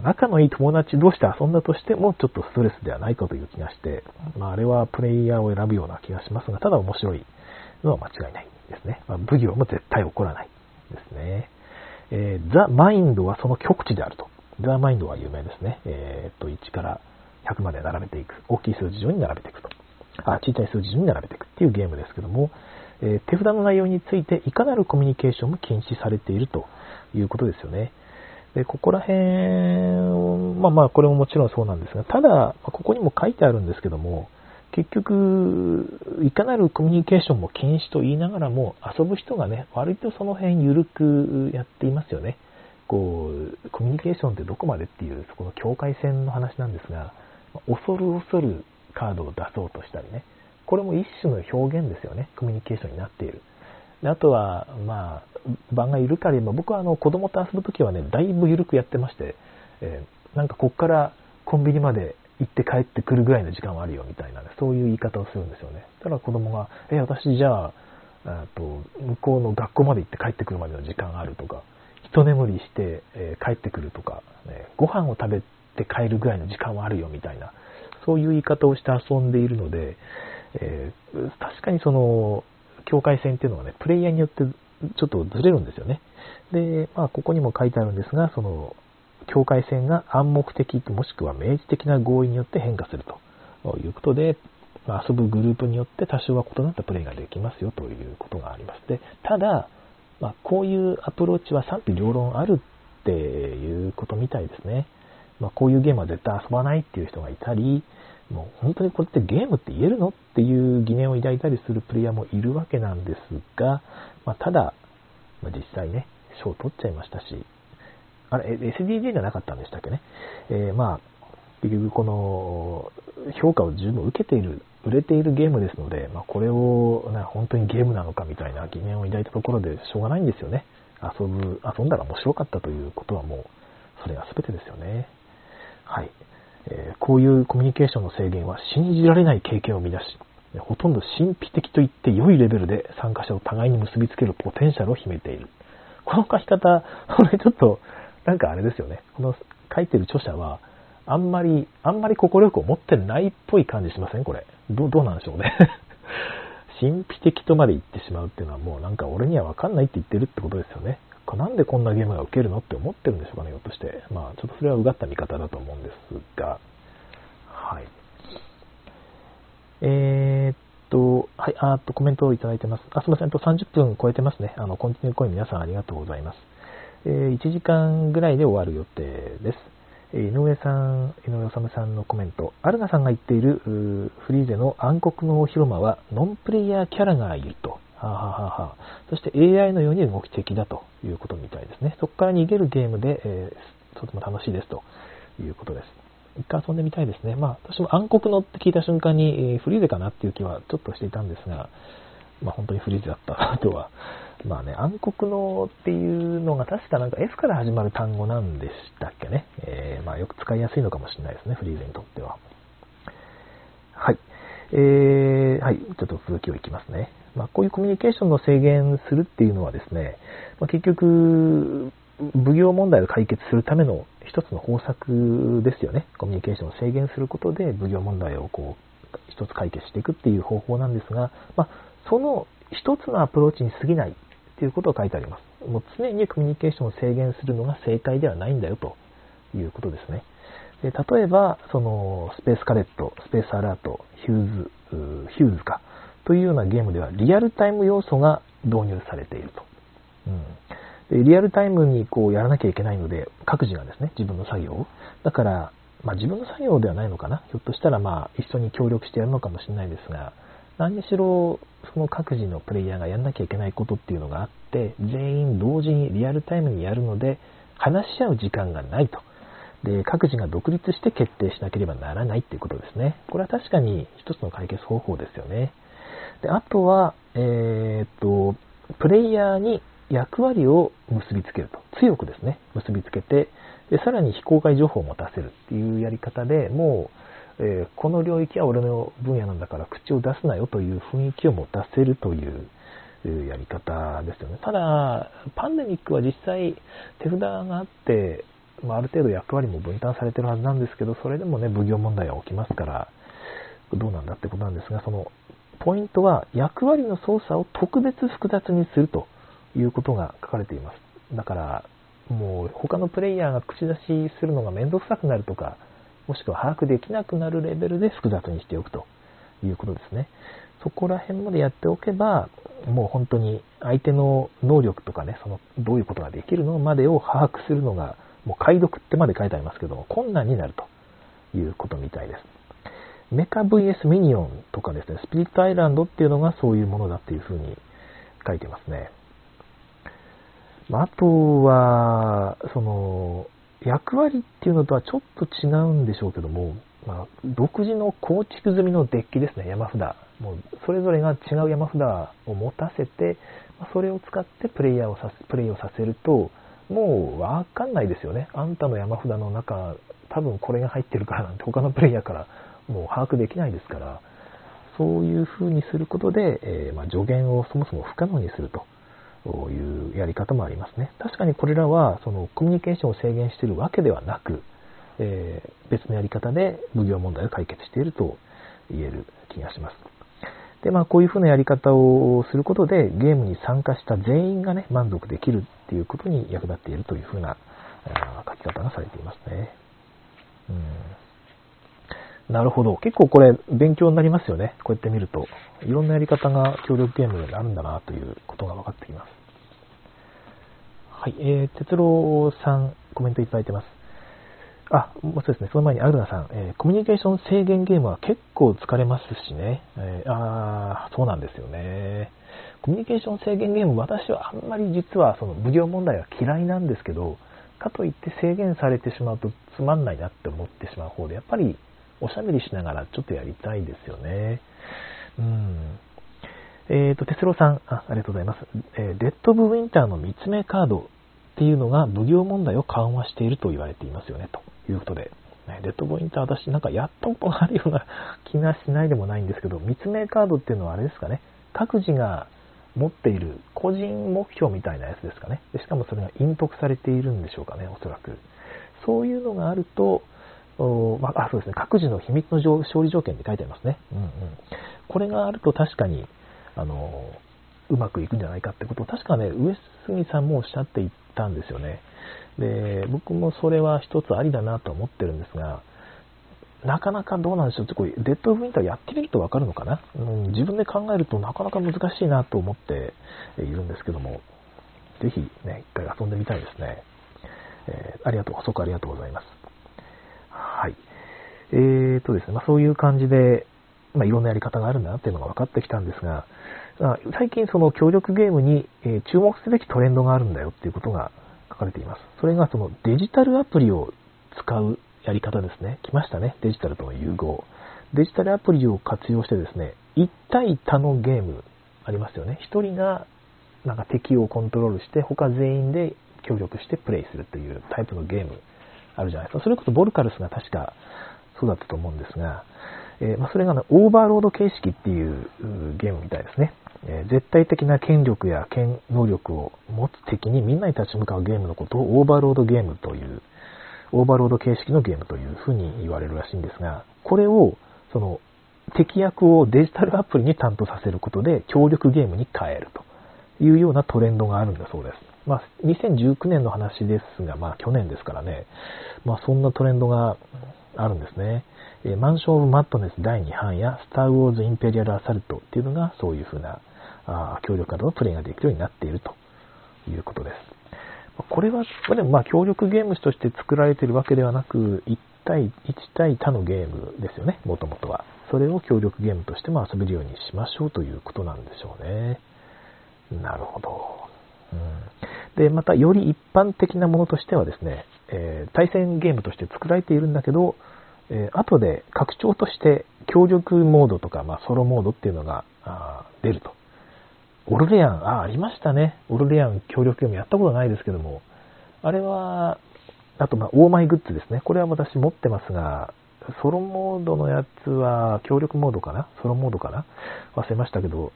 仲のいい友達同士で遊んだとしても、ちょっとストレスではないかという気がして、まあ、あれはプレイヤーを選ぶような気がしますが、ただ面白いのは間違いないですね。まあ、奉行も絶対起こらないですね。えー、ザ・マインドはその極地であると。ザ・マインドは有名ですね。えー、っと、1から100まで並べていく。大きい数字上に並べていくと。あ、小さい数字上に並べていくっていうゲームですけども、え手札の内容についていかなるコミュニケーションも禁止されているということですよね。で、ここら辺、まあまあ、これももちろんそうなんですが、ただ、ここにも書いてあるんですけども、結局、いかなるコミュニケーションも禁止と言いながらも、遊ぶ人がね、割とその辺緩くやっていますよね。こう、コミュニケーションってどこまでっていう、そこの境界線の話なんですが、恐る恐るカードを出そうとしたりね、これも一種の表現ですよね。コミュニケーションになっている。であとは、まあ、場が緩かれば、僕はあの子供と遊ぶときはね、だいぶ緩くやってまして、えー、なんかこっからコンビニまで行って帰ってくるぐらいの時間はあるよみたいな、ね、そういう言い方をするんですよね。ただ子供が、え、私じゃあ、あと向こうの学校まで行って帰ってくるまでの時間があるとか、一眠りして、えー、帰ってくるとか、ね、ご飯を食べて帰るぐらいの時間はあるよみたいな、そういう言い方をして遊んでいるので、えー、確かにその、境界線っていうのはね、プレイヤーによってちょっとずれるんですよね。で、まあ、ここにも書いてあるんですが、その、境界線が暗黙的もしくは明示的な合意によって変化するということで、まあ、遊ぶグループによって多少は異なったプレイができますよということがあります。で、ただ、まあ、こういうアプローチは賛否両論あるっていうことみたいですね。まあ、こういうゲームは絶対遊ばないっていう人がいたり、もう本当にこれってゲームって言えるのっていう疑念を抱いたりするプレイヤーもいるわけなんですが、まあ、ただ、まあ、実際ね、賞取っちゃいましたし、あれ、SDG じゃなかったんでしたっけね？えー、まあ、結局この評価を十分受けている、売れているゲームですので、まあ、これを、ね、本当にゲームなのかみたいな疑念を抱いたところでしょうがないんですよね。遊ぶ、遊んだら面白かったということはもう、それが全てですよね。はい。え、こういうコミュニケーションの制限は信じられない経験を生み出し、ほとんど神秘的と言って良いレベルで参加者を互いに結びつけるポテンシャルを秘めている。この書き方、これちょっと、なんかあれですよね。この書いてる著者は、あんまり、あんまり心力を持ってないっぽい感じしません？これ。どどうなんでしょうね。神秘的とまで言ってしまうっていうのはもうなんか俺にはわかんないって言ってるってことですよね。なんでこんなゲームが受けるのって思ってるんでしょうかね、ひょっとして。まあ、ちょっとそれはうがった見方だと思うんですが、はい。えー、っと、はい、あっと、コメントをいただいてます。あ、すみません、と30分超えてますね。あの、コンティニューコイン皆さんありがとうございます。えー、1時間ぐらいで終わる予定です。え井上さん、井上治さんのコメント。アルナさんが言っているフリーゼの暗黒の広間はノンプレイヤーキャラがいると。はあ、はははそして AI のように動き的だということみたいですね。そこから逃げるゲームで、えー、とても楽しいですということです。一回遊んでみたいですね。まあ、私も暗黒のって聞いた瞬間に、えー、フリーゼかなっていう気はちょっとしていたんですが、まあ本当にフリーゼだったなとは。まあね、暗黒のっていうのが確かなんか F から始まる単語なんでしたっけね。えー、まあよく使いやすいのかもしれないですね、フリーゼにとっては。はい。えー、はい、ちょっと続きをいきますね。まあ、こういうコミュニケーションの制限するっていうのはですね、まあ、結局、奉行問題を解決するための一つの方策ですよね。コミュニケーションを制限することで奉行問題をこう、一つ解決していくっていう方法なんですが、まあ、その一つのアプローチに過ぎないっていうことが書いてあります。もう常にコミュニケーションを制限するのが正解ではないんだよということですね。で例えば、そのスペースカデット、スペースアラート、ヒューズ、ヒューズか、というようなゲームではリアルタイム要素が導入されていると。うん、でリアルタイムにこうやらなきゃいけないので、各自がですね、自分の作業を。だから、まあ、自分の作業ではないのかな。ひょっとしたらまあ一緒に協力してやるのかもしれないですが、何にしろその各自のプレイヤーがやんなきゃいけないことっていうのがあって、全員同時にリアルタイムにやるので、話し合う時間がないと。で、各自が独立して決定しなければならないっていうことですね。これは確かに一つの解決方法ですよね。で、あとは、えー、っと、プレイヤーに役割を結びつけると。強くですね、結びつけて、で、さらに非公開情報を持たせるっていうやり方でもう、えー、この領域は俺の分野なんだから口を出すなよという雰囲気を持たせるというやり方ですよね。ただ、パンデミックは実際手札があって、まあ、ある程度役割も分担されてるはずなんですけど、それでもね、奉行問題が起きますから、どうなんだってことなんですが、そのポイントは役割の操作を特別複雑にするということが書かれています。だから、もう他のプレイヤーが口出しするのが面倒くさくなるとか、もしくは把握できなくなるレベルで複雑にしておくということですね。そこら辺までやっておけば、もう本当に相手の能力とかね、そのどういうことができるのまでを把握するのが、もう解読ってまで書いてありますけども、困難になるということみたいです。メカ VS ミニオンとかですね、スピリットアイランドっていうのがそういうものだっていうふうに書いてますね。あとは、その、役割っていうのとはちょっと違うんでしょうけども、まあ、独自の構築済みのデッキですね、山札。もうそれぞれが違う山札を持たせて、それを使ってプレイヤーをさプレイをさせると、もうわかんないですよね。あんたの山札の中、多分これが入ってるからなんて他のプレイヤーからもう把握できないですから、そういうふうにすることで、えー、まあ、助言をそもそも不可能にするというやり方もありますね。確かにこれらはそのコミュニケーションを制限しているわけではなく、えー、別のやり方で奉行問題を解決していると言える気がします。で、まあ、こういうふうなやり方をすることで、ゲームに参加した全員がね、満足できるっていうことに役立っているというふうな書き方がされていますね。うんなるほど。結構これ勉強になりますよね。こうやって見ると。いろんなやり方が協力ゲームにあるんだなということが分かってきます。はい。えー、哲郎さん、コメントいただいてます。あ、そうですね。その前にアルナさん、えー、コミュニケーション制限ゲームは結構疲れますしね。えー、あそうなんですよね。コミュニケーション制限ゲーム、私はあんまり実はその無料問題は嫌いなんですけど、かといって制限されてしまうとつまんないなって思ってしまう方で、やっぱりおしゃべりしながらちょっとやりたいですよね。うん。えっ、と、テスロさんあ、ありがとうございます。えー、デッド・ブ・ウィンターの見つめカードっていうのが奉行問題を緩和していると言われていますよね、ということで。ね、デッド・ブ・ウィンター私なんかやったことがあるような気がしないでもないんですけど、見つめカードっていうのはあれですかね、各自が持っている個人目標みたいなやつですかね。しかもそれが隠匿されているんでしょうかね、おそらく。そういうのがあると、まあ、そうですね、各自の秘密の勝利条件って書いてありますね。うんうん、これがあると確かに、あの、うまくいくんじゃないかってことを、確かね、上杉さんもおっしゃっていたんですよね。で、僕もそれは一つありだなと思ってるんですが、なかなかどうなんでしょう。これデッドオブウィンターやってみるとわかるのかな、うん、自分で考えるとなかなか難しいなと思っているんですけども、ぜひね、一回遊んでみたいですね。えー、ありがとう、補足ありがとうございます。えーとですね、まあ、そういう感じで、まあ、いろんなやり方があるんだなっていうのが分かってきたんですが、あ最近その協力ゲームに、え注目すべきトレンドがあるんだよっていうことが書かれています。それがそのデジタルアプリを使うやり方ですね。来ましたね。デジタルとの融合。デジタルアプリを活用してですね、1対多のゲームありますよね。1人がなんか敵をコントロールして、他全員で協力してプレイするというタイプのゲームあるじゃないですか。それこそボルカルスが確かそうだったと思うんですが、え、ま、それが、ね、オーバーロード形式っていうゲームみたいですね。え、絶対的な権力や権能力を持つ敵にみんなに立ち向かうゲームのことをオーバーロードゲームという、オーバーロード形式のゲームというふうに言われるらしいんですが、これを、その、敵役をデジタルアプリに担当させることで協力ゲームに変えるというようなトレンドがあるんだそうです。まあ、2019年の話ですが、まあ去年ですからね、まあそんなトレンドがあるんですね。えマンション・オブ・マットネス第2版やスター・ウォーズ・インペリアル・アサルトっていうのがそういうふうなあ協力カードのプレイができるようになっているということです。これは、でもまあ協力ゲームとして作られているわけではなく、1対1対他のゲームですよね、もともとは。それを協力ゲームとしても遊べるようにしましょうということなんでしょうね。なるほど。うん、で、また、より一般的なものとしてはですね、えー、対戦ゲームとして作られているんだけど、えー、後で拡張として協力モードとか、まあ、ソロモードっていうのが出ると。オルレアン、あ、ありましたね。オルレアン協力ゲームやったことないですけども、あれは、あと、まあ、オーマイグッズですね。これは私持ってますが、ソロモードのやつは、協力モードかな？ソロモードかな？忘れましたけど、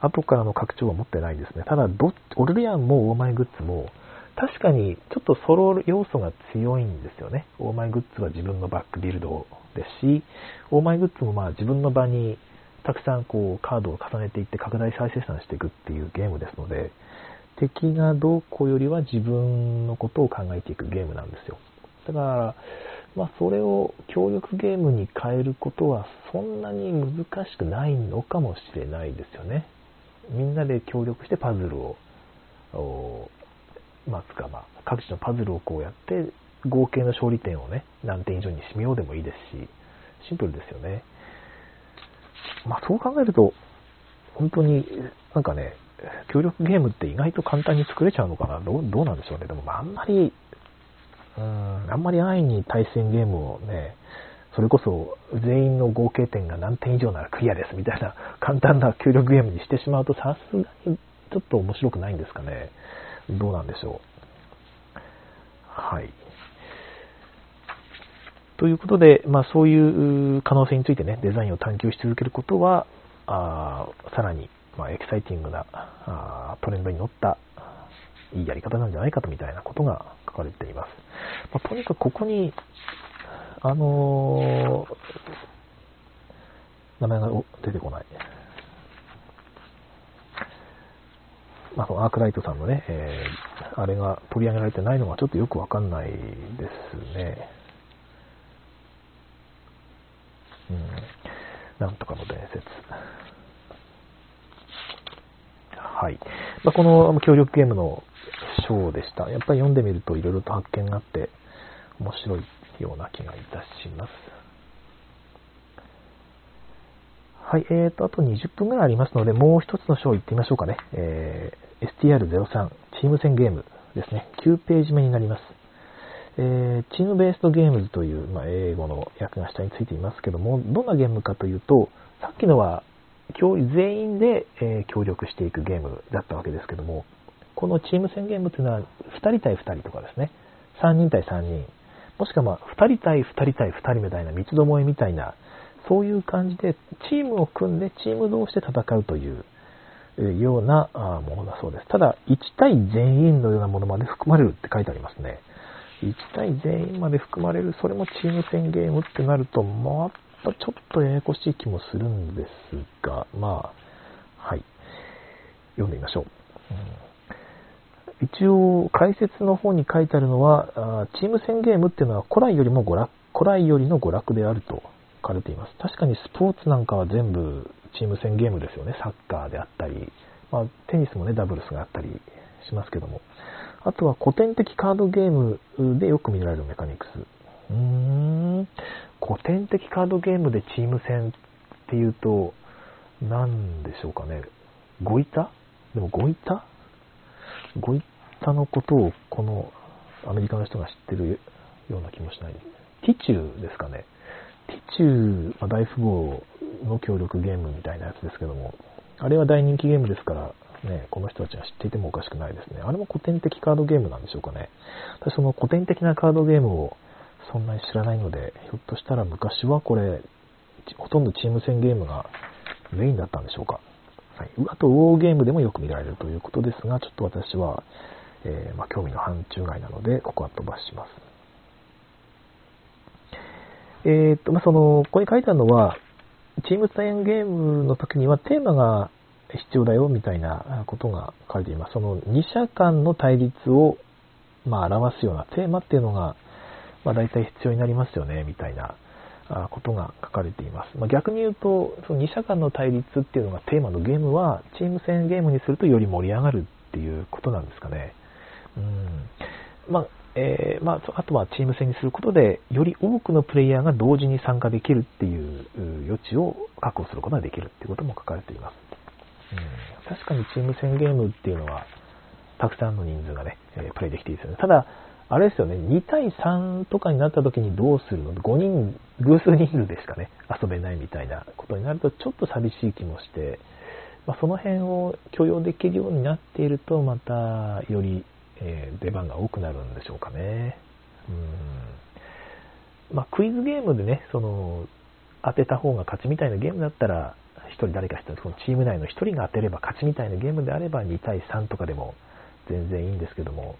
後からの拡張は持ってないですね。ただど、オルレアンもオーマイグッズも、確かにちょっとソロ要素が強いんですよね。オーマイグッズは自分のバックビルドですし、オーマイグッズもまあ自分の場にたくさんこうカードを重ねていって拡大再生産していくっていうゲームですので、敵がどうこうよりは自分のことを考えていくゲームなんですよ。だから、まあ、それを協力ゲームに変えることはそんなに難しくないのかもしれないですよね。みんなで協力してパズルをまあ、つかまあ、各地のパズルをこうやって、合計の勝利点をね、何点以上に締めようでもいいですし、シンプルですよね。まあ、そう考えると、本当に、なんかね、協力ゲームって意外と簡単に作れちゃうのかな？どうどうなんでしょうね？でも、あんまり、うん、あんまり安易に対戦ゲームをね、それこそ全員の合計点が何点以上ならクリアですみたいな簡単な協力ゲームにしてしまうとさすがにちょっと面白くないんですかね。どうなんでしょう。はい。ということで、まあ、そういう可能性についてね、デザインを探求し続けることは、あさらに、まあ、エキサイティングなあトレンドに乗ったいいやり方なんじゃないかとみたいなことが書かれています。まあ、とにかくここに、あのー、名前が出てこない。まあ、アークライトさんのね、えー、あれが取り上げられてないのがちょっとよくわかんないですね。うん。なんとかの伝説。はい。まあ、この協力ゲームのショーでした。やっぱり読んでみるといろいろと発見があって面白いような気がいたします。はい、えーと、あと20分ぐらいありますので、もう一つの章行ってみましょうかね。えー、STR03、チーム戦ゲームですね。9ページ目になります。えー、チームベーストゲームズという、まあ、英語の訳が下についていますけども、どんなゲームかというと、さっきのは、全員で、え協力していくゲームだったわけですけども、このチーム戦ゲームっていうのは、2人対2人とかですね、3人対3人、もしくはまあ2人対2人対2人みたいな、三つどもえみたいな、そういう感じで、チームを組んで、チーム同士で戦うというようなものだそうです。ただ、1対全員のようなものまで含まれるって書いてありますね。1対全員まで含まれる、それもチーム戦ゲームってなると、またちょっとややこしい気もするんですが、まあ、はい。読んでみましょう。うん、一応、解説の方に書いてあるのは、チーム戦ゲームっていうのは古来よりも娯楽、古来よりの娯楽であると書かれています。確かにスポーツなんかは全部チーム戦ゲームですよね。サッカーであったり、まあ、テニスもね、ダブルスがあったりしますけども。あとは古典的カードゲームでよく見られるメカニクス。うーん。古典的カードゲームでチーム戦っていうと、何でしょうかね。ゴイタ？でもゴイタ？ゴイタのことをこのアメリカの人が知ってるような気もしない。ティチューですかね。ティチュー、まあ、大富豪の協力ゲームみたいなやつですけども、あれは大人気ゲームですから、ね、この人たちが知っていてもおかしくないですね。あれも古典的カードゲームなんでしょうかね。私その古典的なカードゲームをそんなに知らないので、ひょっとしたら昔はこれ、ほとんどチーム戦ゲームがメインだったんでしょうか。はい、あと、ウォーゲームでもよく見られるということですが、ちょっと私は、えー、まあ、興味の範疇外なので、ここは飛ばします。えー、と、まあ、その、ここに書いてあるのは、チーム戦ゲームの時にはテーマが必要だよみたいなことが書いています。その2社間の対立を、まあ、表すようなテーマっていうのが、まあ、大体必要になりますよね、みたいなことが書かれています。まあ、逆に言うと、その2社間の対立っていうのがテーマのゲームは、チーム戦ゲームにするとより盛り上がるっていうことなんですかね。うん。まあえー、まあ、あとはチーム戦にすることで、より多くのプレイヤーが同時に参加できるっていう余地を確保することができるっていうことも書かれています。うん、確かにチーム戦ゲームっていうのは、たくさんの人数がね、えプレイできていいですよね。ただ、あれですよね、2対3とかになった時にどうするの ?5 人、偶数人数でしかね、遊べないみたいなことになると、ちょっと寂しい気もして、まあ、その辺を許容できるようになっていると、また、よりえー、出番が多くなるんでしょうかね。うんまあ、クイズゲームでね、その、当てた方が勝ちみたいなゲームだったら、1人誰か1人、そのチーム内の1人が当てれば勝ちみたいなゲームであれば2対3とかでも全然いいんですけども、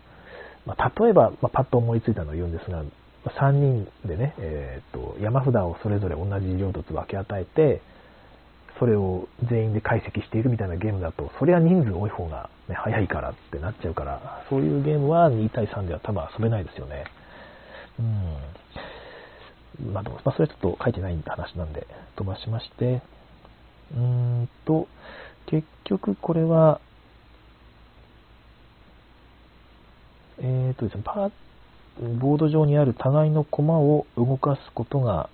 まあ、例えば、まあ、パッと思いついたのを言うんですが、3人でね、えー、と山札をそれぞれ同じ量ずつ分け与えて、それを全員で解析しているみたいなゲームだと、それは人数多い方が、ね、早いからってなっちゃうから、そういうゲームは2対3では多分遊べないですよね。うん。まあでも、まあ、それはちょっと書いてない話なんで飛ばしまして、うーんと、結局これは、えっ、ー、とですね、パー、ボード上にある互いの駒を動かすことが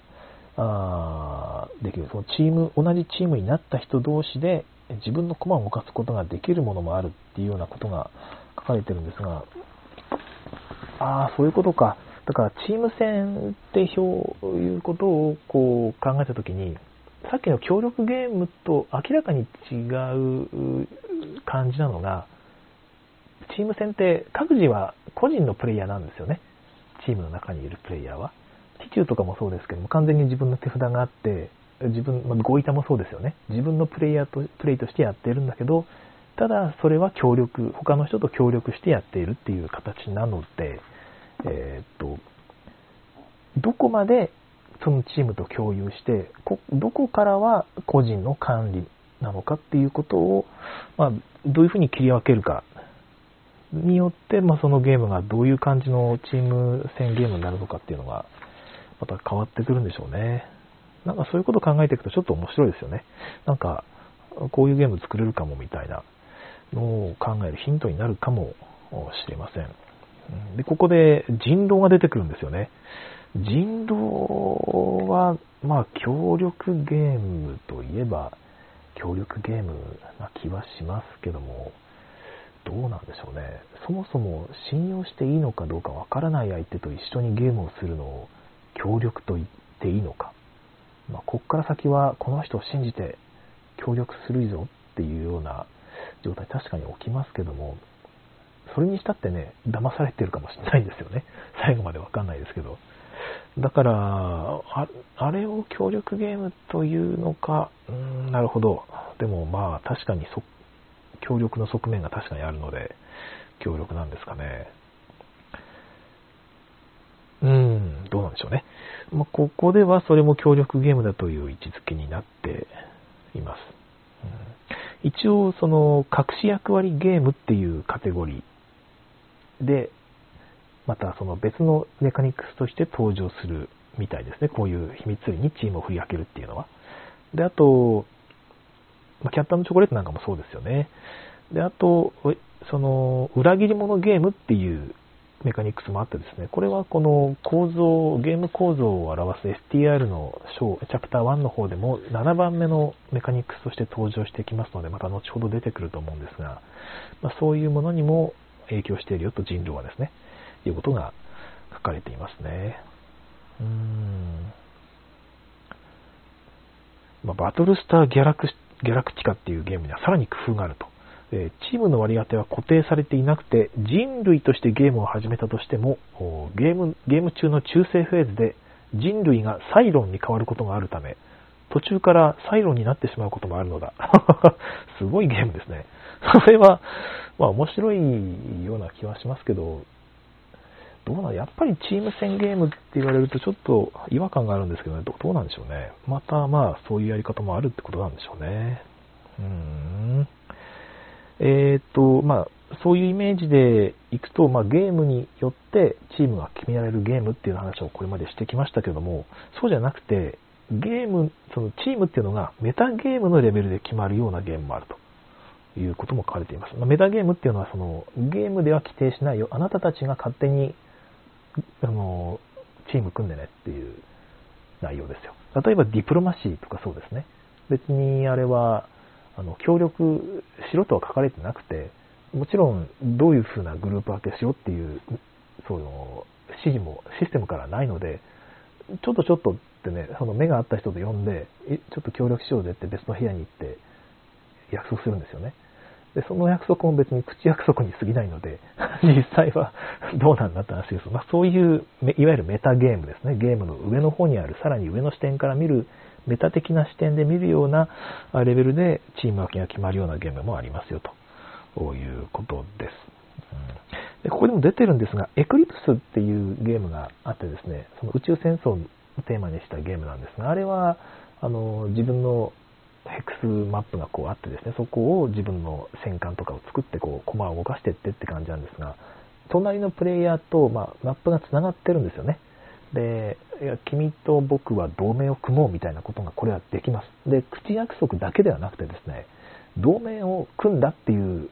あできる。そのチーム、同じチームになった人同士で自分の駒を動かすことができるものもあるっていうようなことが書かれてるんですが、ああ、そういうことか。だからチーム戦っていうことをこう考えたときに、さっきの協力ゲームと明らかに違う感じなのが、チーム戦って各自は個人のプレイヤーなんですよね。チームの中にいるプレイヤーは。ティチューとかもそうですけども、完全に自分の手札があって、自分、まあ、ゴイタもそうですよね。自分のプレイヤーと、プレイとしてやってるんだけど、ただそれは協力、他の人と協力してやっているっていう形なので、えー、っと、どこまでそのチームと共有して、どこからは個人の管理なのかっていうことを、まあ、どういうふうに切り分けるかによって、まあ、そのゲームがどういう感じのチーム戦ゲームになるのかっていうのが、また変わってくるんでしょうね。なんかそういうことを考えていくとちょっと面白いですよね。なんか、こういうゲーム作れるかもみたいなのを考えるヒントになるかもしれません。で、ここで人狼が出てくるんですよね。人狼は、まあ、協力ゲームといえば、協力ゲームな気はしますけども、どうなんでしょうね。そもそも信用していいのかどうかわからない相手と一緒にゲームをするのを協力と言っていいのか。まあ、ここから先はこの人を信じて協力するぞっていうような状態確かに起きますけども、それにしたってね、騙されてるかもしれないんですよね。最後までわかんないですけど。だからあ、あれを協力ゲームというのか、うん、なるほど。でもまあ確かにそ、協力の側面が確かにあるので、協力なんですかね。うん、どうなんでしょうね。まあ、ここではそれも協力ゲームだという位置づけになっています。一応、その、隠し役割ゲームっていうカテゴリーで、またその別のメカニクスとして登場するみたいですね。こういう秘密裏にチームを振り分けるっていうのは。で、あと、まあ、キャッターのチョコレートなんかもそうですよね。で、あと、その、裏切り者ゲームっていうメカニクスもあってですね、これはこの構造、ゲーム構造を表す STR の章、チャプター1の方でも7番目のメカニクスとして登場してきますので、また後ほど出てくると思うんですが、まあ、そういうものにも影響しているよと人狼はですね、いうことが書かれていますね。うーん。まあ、バトルスターギャラクギャラクティカっていうゲームにはさらに工夫があると。えチームの割り当ては固定されていなくて、人類としてゲームを始めたとしても、ゲームゲーム中の中性フェーズで人類がサイロンに変わることがあるため、途中からサイロンになってしまうこともあるのだ。すごいゲームですね。それは、まあ面白いような気はしますけど、どうなやっぱりチーム戦ゲームって言われるとちょっと違和感があるんですけどね、どうなんでしょうね。またまあそういうやり方もあるってことなんでしょうね。うーん。えっ、と、まあそういうイメージでいくと、まあ、ゲームによってチームが決められるゲームっていう話をこれまでしてきましたけども、そうじゃなくて、ゲーム、そのチームっていうのがメタゲームのレベルで決まるようなゲームもあるということも書かれています。まあ、メタゲームっていうのはそのゲームでは規定しないよ。あなたたちが勝手にあの、チーム組んでねっていう内容ですよ。例えばディプロマシーとかそうですね。別にあれは、あの、協力しろとは書かれてなくて、もちろんどういう風なグループ分けしろっていう、その、指示もシステムからないので、ちょっとちょっとってね、その目が合った人と呼んで、ちょっと協力しようぜって別の部屋に行って約束するんですよね。で、その約束も別に口約束に過ぎないので、実際はどうなんだって話です。まあ、そういう、いわゆるメタゲームですね。ゲームの上の方にある、さらに上の視点から見る、メタ的な視点で見るようなレベルでチーム分けが決まるようなゲームもありますよ、ということです。うん、でここでも出てるんですが、エクリプスっていうゲームがあってですね、その宇宙戦争をテーマにしたゲームなんですが、あれは、あの、自分のヘクスマップがこうあってですね、そこを自分の戦艦とかを作ってこう、駒を動かしていってって感じなんですが、隣のプレイヤーと、まあ、マップが繋がってるんですよね。で、いや、君と僕は同盟を組もうみたいなことがこれはできます。で、口約束だけではなくてですね、同盟を組んだっていう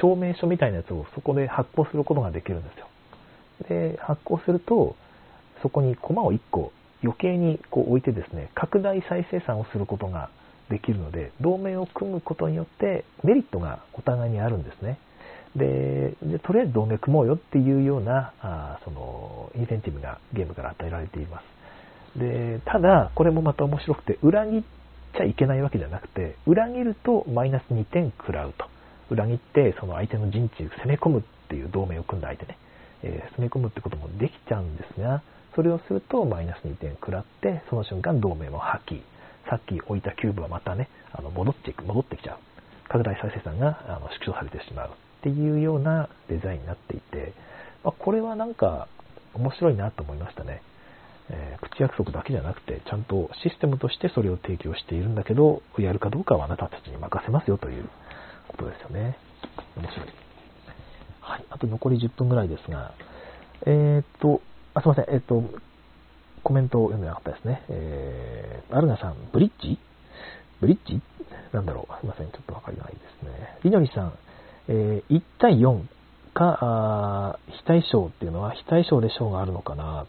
証明書みたいなやつをそこで発行することができるんですよ。で、発行すると、そこに駒を1個余計にこう置いてですね、拡大再生産をすることができるので、同盟を組むことによってメリットがお互いにあるんですね。で、とりあえず同盟組もうよっていうような、あその、インセンティブがゲームから与えられています。で、ただ、これもまた面白くて、裏切っちゃいけないわけじゃなくて、裏切るとマイナス2点食らうと。裏切って、その相手の陣地を攻め込むっていう同盟を組んだ相手ね、えー、攻め込むってこともできちゃうんですが、それをするとマイナス2点食らって、その瞬間同盟も破棄。さっき置いたキューブはまたね、あの戻っていく、戻ってきちゃう。拡大再生産があの縮小されてしまうっていうようなデザインになっていて、まあ、これはなんか面白いなと思いましたね。えー、口約束だけじゃなくて、ちゃんとシステムとしてそれを提供しているんだけど、やるかどうかはあなたたちに任せますよということですよね。面白い。はい。あと残り10分ぐらいですが、えー、っと、あ、すいません。えー、っと、コメントを読んでなかったですね。えー、アルナさん、ブリッジ？ブリッジ？なんだろう。すいません。ちょっとわかりないですね。りのりさん、えー、1対4か、あ非対称っていうのは非対称で賞があるのかな。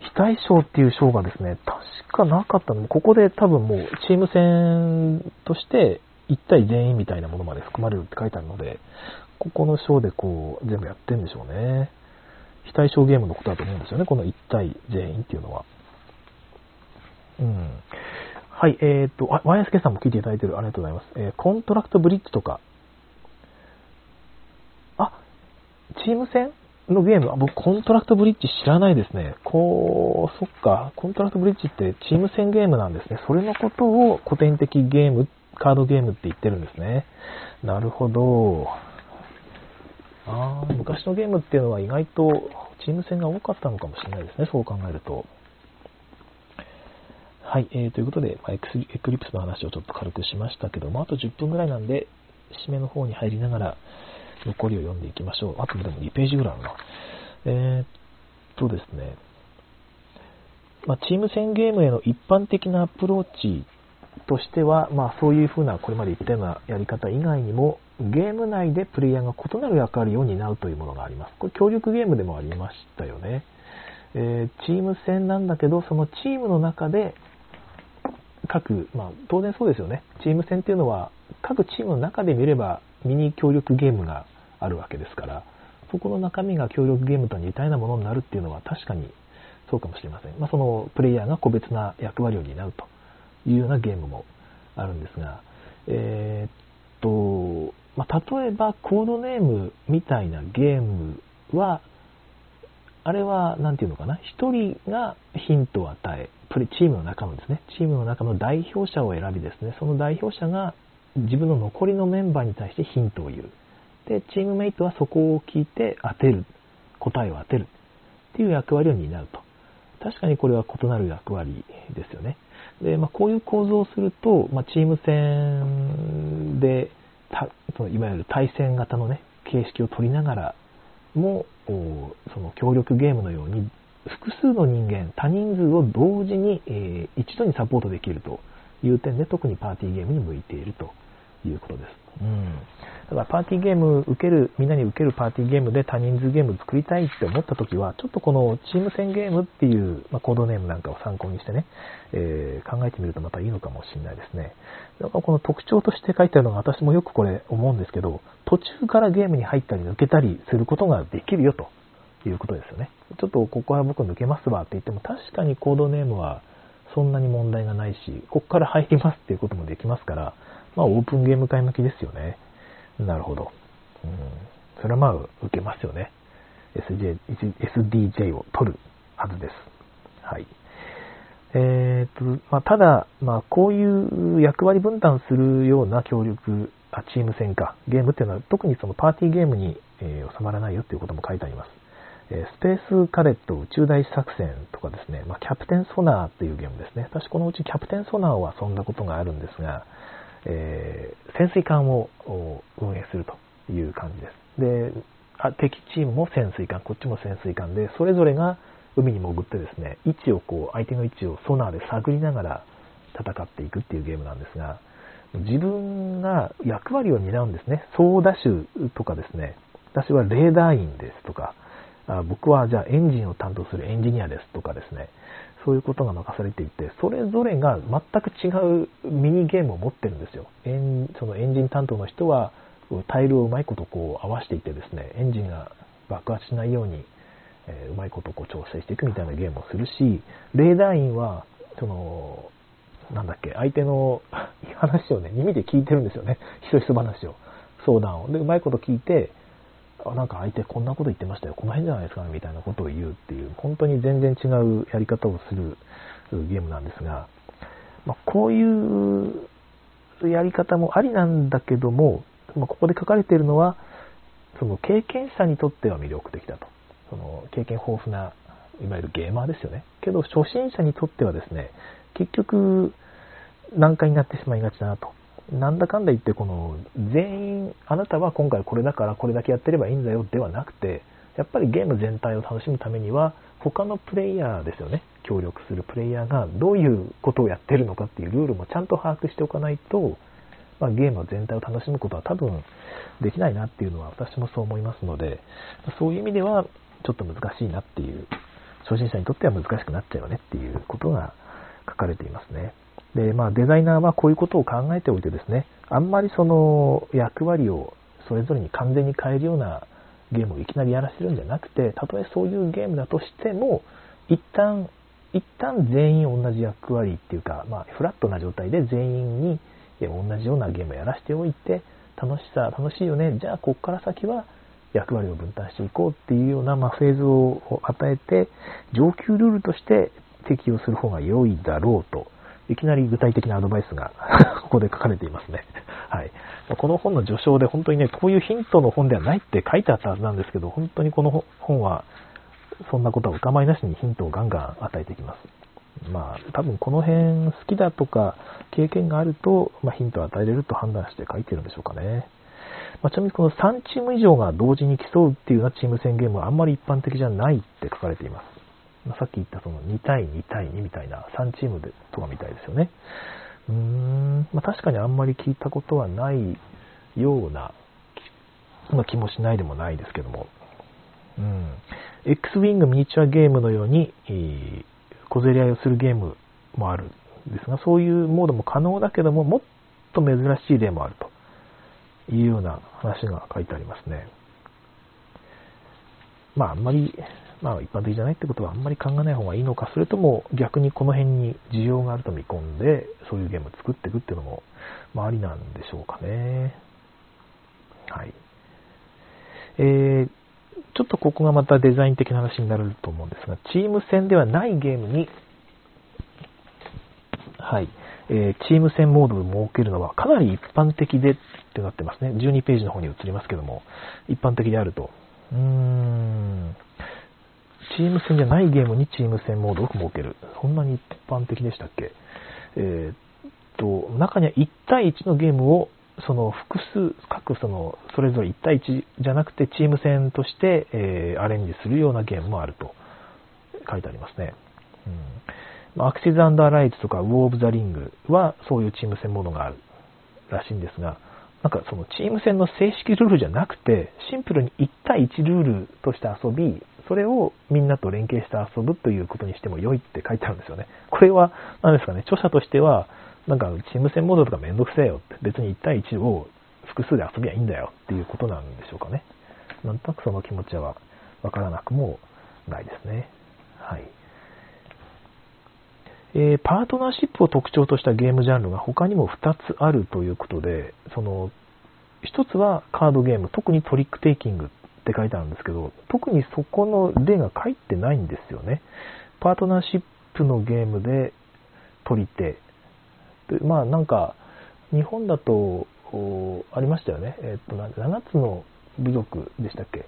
非対称っていう賞がですね、確かなかったのここで多分もうチーム戦として1対全員みたいなものまで含まれるって書いてあるので、ここの賞でこう全部やってるんでしょうね。非対称ゲームのことだと思うんですよね、この1対全員っていうのは。うん。はい、えっ、と、あ、YSK さんも聞いていただいてる。ありがとうございます。えーコントラクトブリッジとか。あ、チーム戦のゲーム、あ僕、コントラクトブリッジ知らないですね。こう、そっか、コントラクトブリッジってチーム戦ゲームなんですね。それのことを古典的ゲーム、カードゲームって言ってるんですね。なるほど。あー昔のゲームっていうのは意外とチーム戦が多かったのかもしれないですね。そう考えると。はい、えー、ということで、まエクスエクリプスの話をちょっと軽くしましたけども、あと10分ぐらいなんで、締めの方に入りながら、残りを読んでいきましょう。あとでも2ページぐらいあるな。えー、っとですね、まあ、チーム戦ゲームへの一般的なアプローチとしては、まあ、そういうふうな、これまで言ったようなやり方以外にも、ゲーム内でプレイヤーが異なる役割を担うというものがあります。これ協力ゲームでもありましたよね。えーチーム戦なんだけど、そのチームの中で各、まあ、当然そうですよね。チーム戦っていうのは、各チームの中で見ればミニ協力ゲームがあるわけですから、そこの中身が協力ゲームと似たようなものになるっていうのは確かにそうかもしれません。まあ、そのプレイヤーが個別な役割を担うというようなゲームもあるんですが、えーっと、まあ、例えばコードネームみたいなゲームは、あれは、なんていうのかな、一人がヒントを与え、プレチームの中のですね、チームの中の代表者を選びですね、その代表者が自分の残りのメンバーに対してヒントを言う。で、チームメイトはそこを聞いて当てる、答えを当てるっていう役割を担うと。確かにこれは異なる役割ですよね。で、まあ、こういう構造をすると、まあ、チーム戦で、そのいわゆる対戦型のね、形式を取りながらも、その協力ゲームのように、複数の人間、多人数を同時に、えー一度にサポートできるという点で、特にパーティーゲームに向いているということです。うん。だからパーティーゲーム受ける、みんなに受けるパーティーゲームで多人数ゲーム作りたいって思った時は、ちょっとこのチーム戦ゲームっていう、まあ、コードネームなんかを参考にしてね、えー考えてみるとまたいいのかもしれないですね。だからこの特徴として書いてあるのが私もよくこれ思うんですけど、途中からゲームに入ったり抜けたりすることができるよということですよね。ちょっとここは僕抜けますわって言っても確かにコードネームはそんなに問題がないし、ここから入りますっていうこともできますから、まあオープンゲーム会向きですよね。なるほど。うん、それはまあ受けますよね。SJ SDJ を取るはずです。はい。えーとまあ、ただ、まあ、こういう役割分担するような協力、あチーム戦か、ゲームっていうのは特にそのパーティーゲームに、えー収まらないよっていうことも書いてあります。えスペースカレット宇宙大作戦とかですね、まあ、キャプテンソナーっていうゲームですね。私このうちキャプテンソナーを遊んだことがあるんですが、えー潜水艦を運営するという感じです。で、あ敵チームも潜水艦、こっちも潜水艦で、それぞれが海に潜ってですね、位置をこう、相手の位置をソナーで探りながら戦っていくっていうゲームなんですが、自分が役割を担うんですね。総ダッシュとかですね、私はレーダー員ですとか、あ僕はじゃあエンジンを担当するエンジニアですとかですね、そういうことが任されていて、それぞれが全く違うミニゲームを持ってるんですよ。エンそのエンジン担当の人は、タイルをうまいことこう合わせていってですね、エンジンが爆発しないように、えーうまいことこう調整していくみたいなゲームをするし、レーダー員は、その、なんだっけ、相手の 話をね、耳で聞いてるんですよね。ひそひそ話を、相談を。で、うまいこと聞いて、あなんか相手こんなこと言ってましたよ、この辺じゃないですか、みたいなことを言うっていう、本当に全然違うやり方をするゲームなんですが、まあ、こういうやり方もありなんだけども、まあ、ここで書かれているのは、その経験者にとっては魅力的だと。その経験豊富な、いわゆるゲーマーですよね。けど、初心者にとってはですね、結局、難解になってしまいがちだなと。なんだかんだ言って、この、全員、あなたは今回これだからこれだけやってればいいんだよではなくて、やっぱりゲーム全体を楽しむためには、他のプレイヤーですよね。協力するプレイヤーがどういうことをやってるのかっていうルールもちゃんと把握しておかないと、まあ、ゲーム全体を楽しむことは多分できないなっていうのは私もそう思いますので、そういう意味ではちょっと難しいなっていう、初心者にとっては難しくなっちゃうよねっていうことが書かれていますね。で、まあデザイナーはこういうことを考えておいてですね、あんまりその役割をそれぞれに完全に変えるようなゲームをいきなりやらせるんじゃなくて、たとえそういうゲームだとしても、一旦一旦全員同じ役割っていうか、まあ、フラットな状態で全員に同じようなゲームをやらせておいて、楽しさ、楽しいよね、じゃあこっから先は役割を分担していこうっていうような、まあ、フェーズを与えて、上級ルールとして適用する方が良いだろうと、いきなり具体的なアドバイスが ここで書かれていますね。はい。この本の序章で本当にね、こういうヒントの本ではないって書いてあったはずなんですけど、本当にこの本は、そんなことはお構いなしにヒントをガンガン与えてきます。まあ、多分この辺好きだとか経験があると、まあ、ヒントを与えれると判断して書いてるんでしょうかね。まあ、ちなみにこの3チーム以上が同時に競うっていうようなチーム戦ゲームはあんまり一般的じゃないって書かれています。まあ、さっき言ったその2対2対2みたいな3チームでとかみたいですよね。うーん、まあ、確かにあんまり聞いたことはないような、まあ、気もしないでもないですけども。うん。X ウィングミニチュアゲームのように、えー、小競り合いをするゲームもあるんですが、そういうモードも可能だけども、もっと珍しい例もあるというような話が書いてありますね。まあ、あんまり、まあ、一般的じゃないってことはあんまり考えない方がいいのか、それとも逆にこの辺に需要があると見込んで、そういうゲームを作っていくっていうのも、まあ、ありなんでしょうかね。はい。えー、ちょっとここがまたデザイン的な話になると思うんですが、チーム戦ではないゲームに、はい、えー、チーム戦モードを設けるのはかなり一般的でってなってますね。12ページの方に移りますけども、一般的であると。うーん。チーム戦じゃないゲームにチーム戦モードを設ける。そんなに一般的でしたっけ？えー、っと、中には1対1のゲームをその複数、各その、それぞれ1対1じゃなくてチーム戦として、えー、アレンジするようなゲームもあると書いてありますね。うん、アクシズ・アンダーライツとかウォー・オブ・ザ・リングはそういうチーム戦ものがあるらしいんですが、なんかそのチーム戦の正式ルールじゃなくて、シンプルに1対1ルールとして遊び、それをみんなと連携して遊ぶということにしても良いって書いてあるんですよね。これは、何ですかね、著者としては、なんかチーム戦モードとかめんどくせえよって、別に1対1を複数で遊びゃいいんだよっていうことなんでしょうかね。なんとなくその気持ちはわからなくもないですね。はい。えー、パートナーシップを特徴としたゲームジャンルが他にも2つあるということで、その、1つはカードゲーム、特にトリックテイキングって書いてあるんですけど、特にそこの例が書いてないんですよね。パートナーシップのゲームで取り手、まあなんか、日本だと、ありましたよね。えっ、と、7つの部族でしたっけ？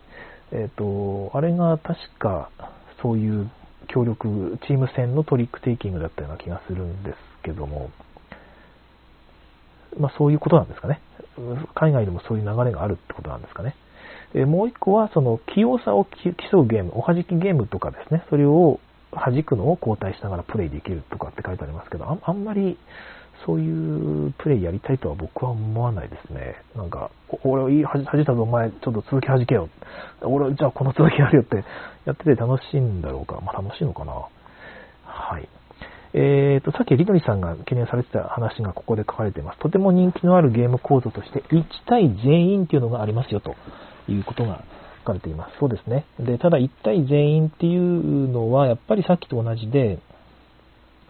えっ、と、あれが確か、そういう協力、チーム戦のトリックテイキングだったような気がするんですけども、まあそういうことなんですかね。海外でもそういう流れがあるってことなんですかね。えもう一個は、その、器用さを競うゲーム、おはじきゲームとかですね、それを弾くのを交代しながらプレイできるとかって書いてありますけど、ああんまりそういうプレイやりたいとは僕は思わないですね。なんか、俺いい、弾いたぞ、お前、ちょっと続き弾けよ。俺、じゃあこの続きやるよってやってて楽しいんだろうか。まあ楽しいのかな。はい。えーと、さっきリノリさんが懸念されてた話がここで書かれています。とても人気のあるゲーム構造として、1対全員っていうのがありますよということが書かれています。そうですね。で、ただ1対全員っていうのは、やっぱりさっきと同じで、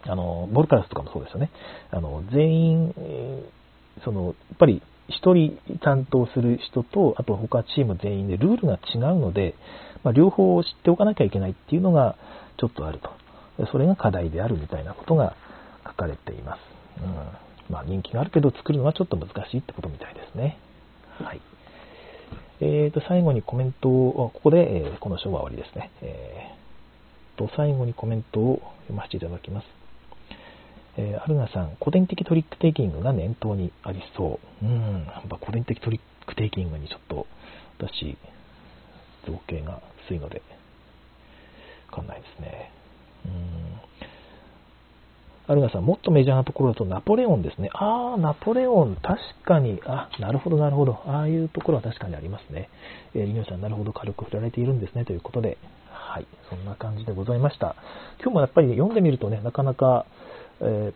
あの、ボルカラスとかもそうですよね。あの、全員、その、やっぱり1人担当する人と、あと他チーム全員でルールが違うので、まあ、両方知っておかなきゃいけないっていうのがちょっとあると。それが課題であるみたいなことが書かれています。うん。まあ、人気があるけど作るのはちょっと難しいってことみたいですね。はい。えーと、最後にコメントを、ここで、えー、この章は終わりですね。えーと、最後にコメントを読ませていただきます。えー、アルナさん、古典的トリックテイキングが念頭にありそう。うん、やっぱ古典的トリックテイキングにちょっと、私、造形が薄いので、わかんないですね。うん。アルナさん、もっとメジャーなところだとナポレオンですね。ああ、ナポレオン、確かに、あ、なるほど、なるほど。ああいうところは確かにありますね。えー、リニョさん、なるほど、軽く振られているんですね。ということで、はい、そんな感じでございました。今日もやっぱり、読んでみるとね、なかなか、え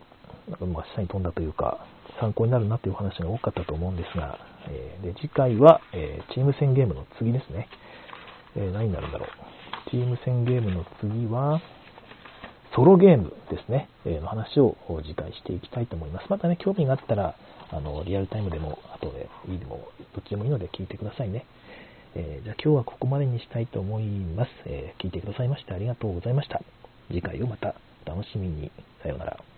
ー、まあ、下に飛んだというか、参考になるなという話が多かったと思うんですが、えー、で次回は、えー、チーム戦ゲームの次ですね。えー、何になるんだろう。チーム戦ゲームの次は、ソロゲームですね、えの話を次回していきたいと思います。またね、興味があったら、あの、リアルタイムでも、後でいいでも、どっちでもいいので聞いてくださいね。えー、じゃあ今日はここまでにしたいと思います。えー、聞いてくださいましてありがとうございました。次回をまたお楽しみに。さようなら。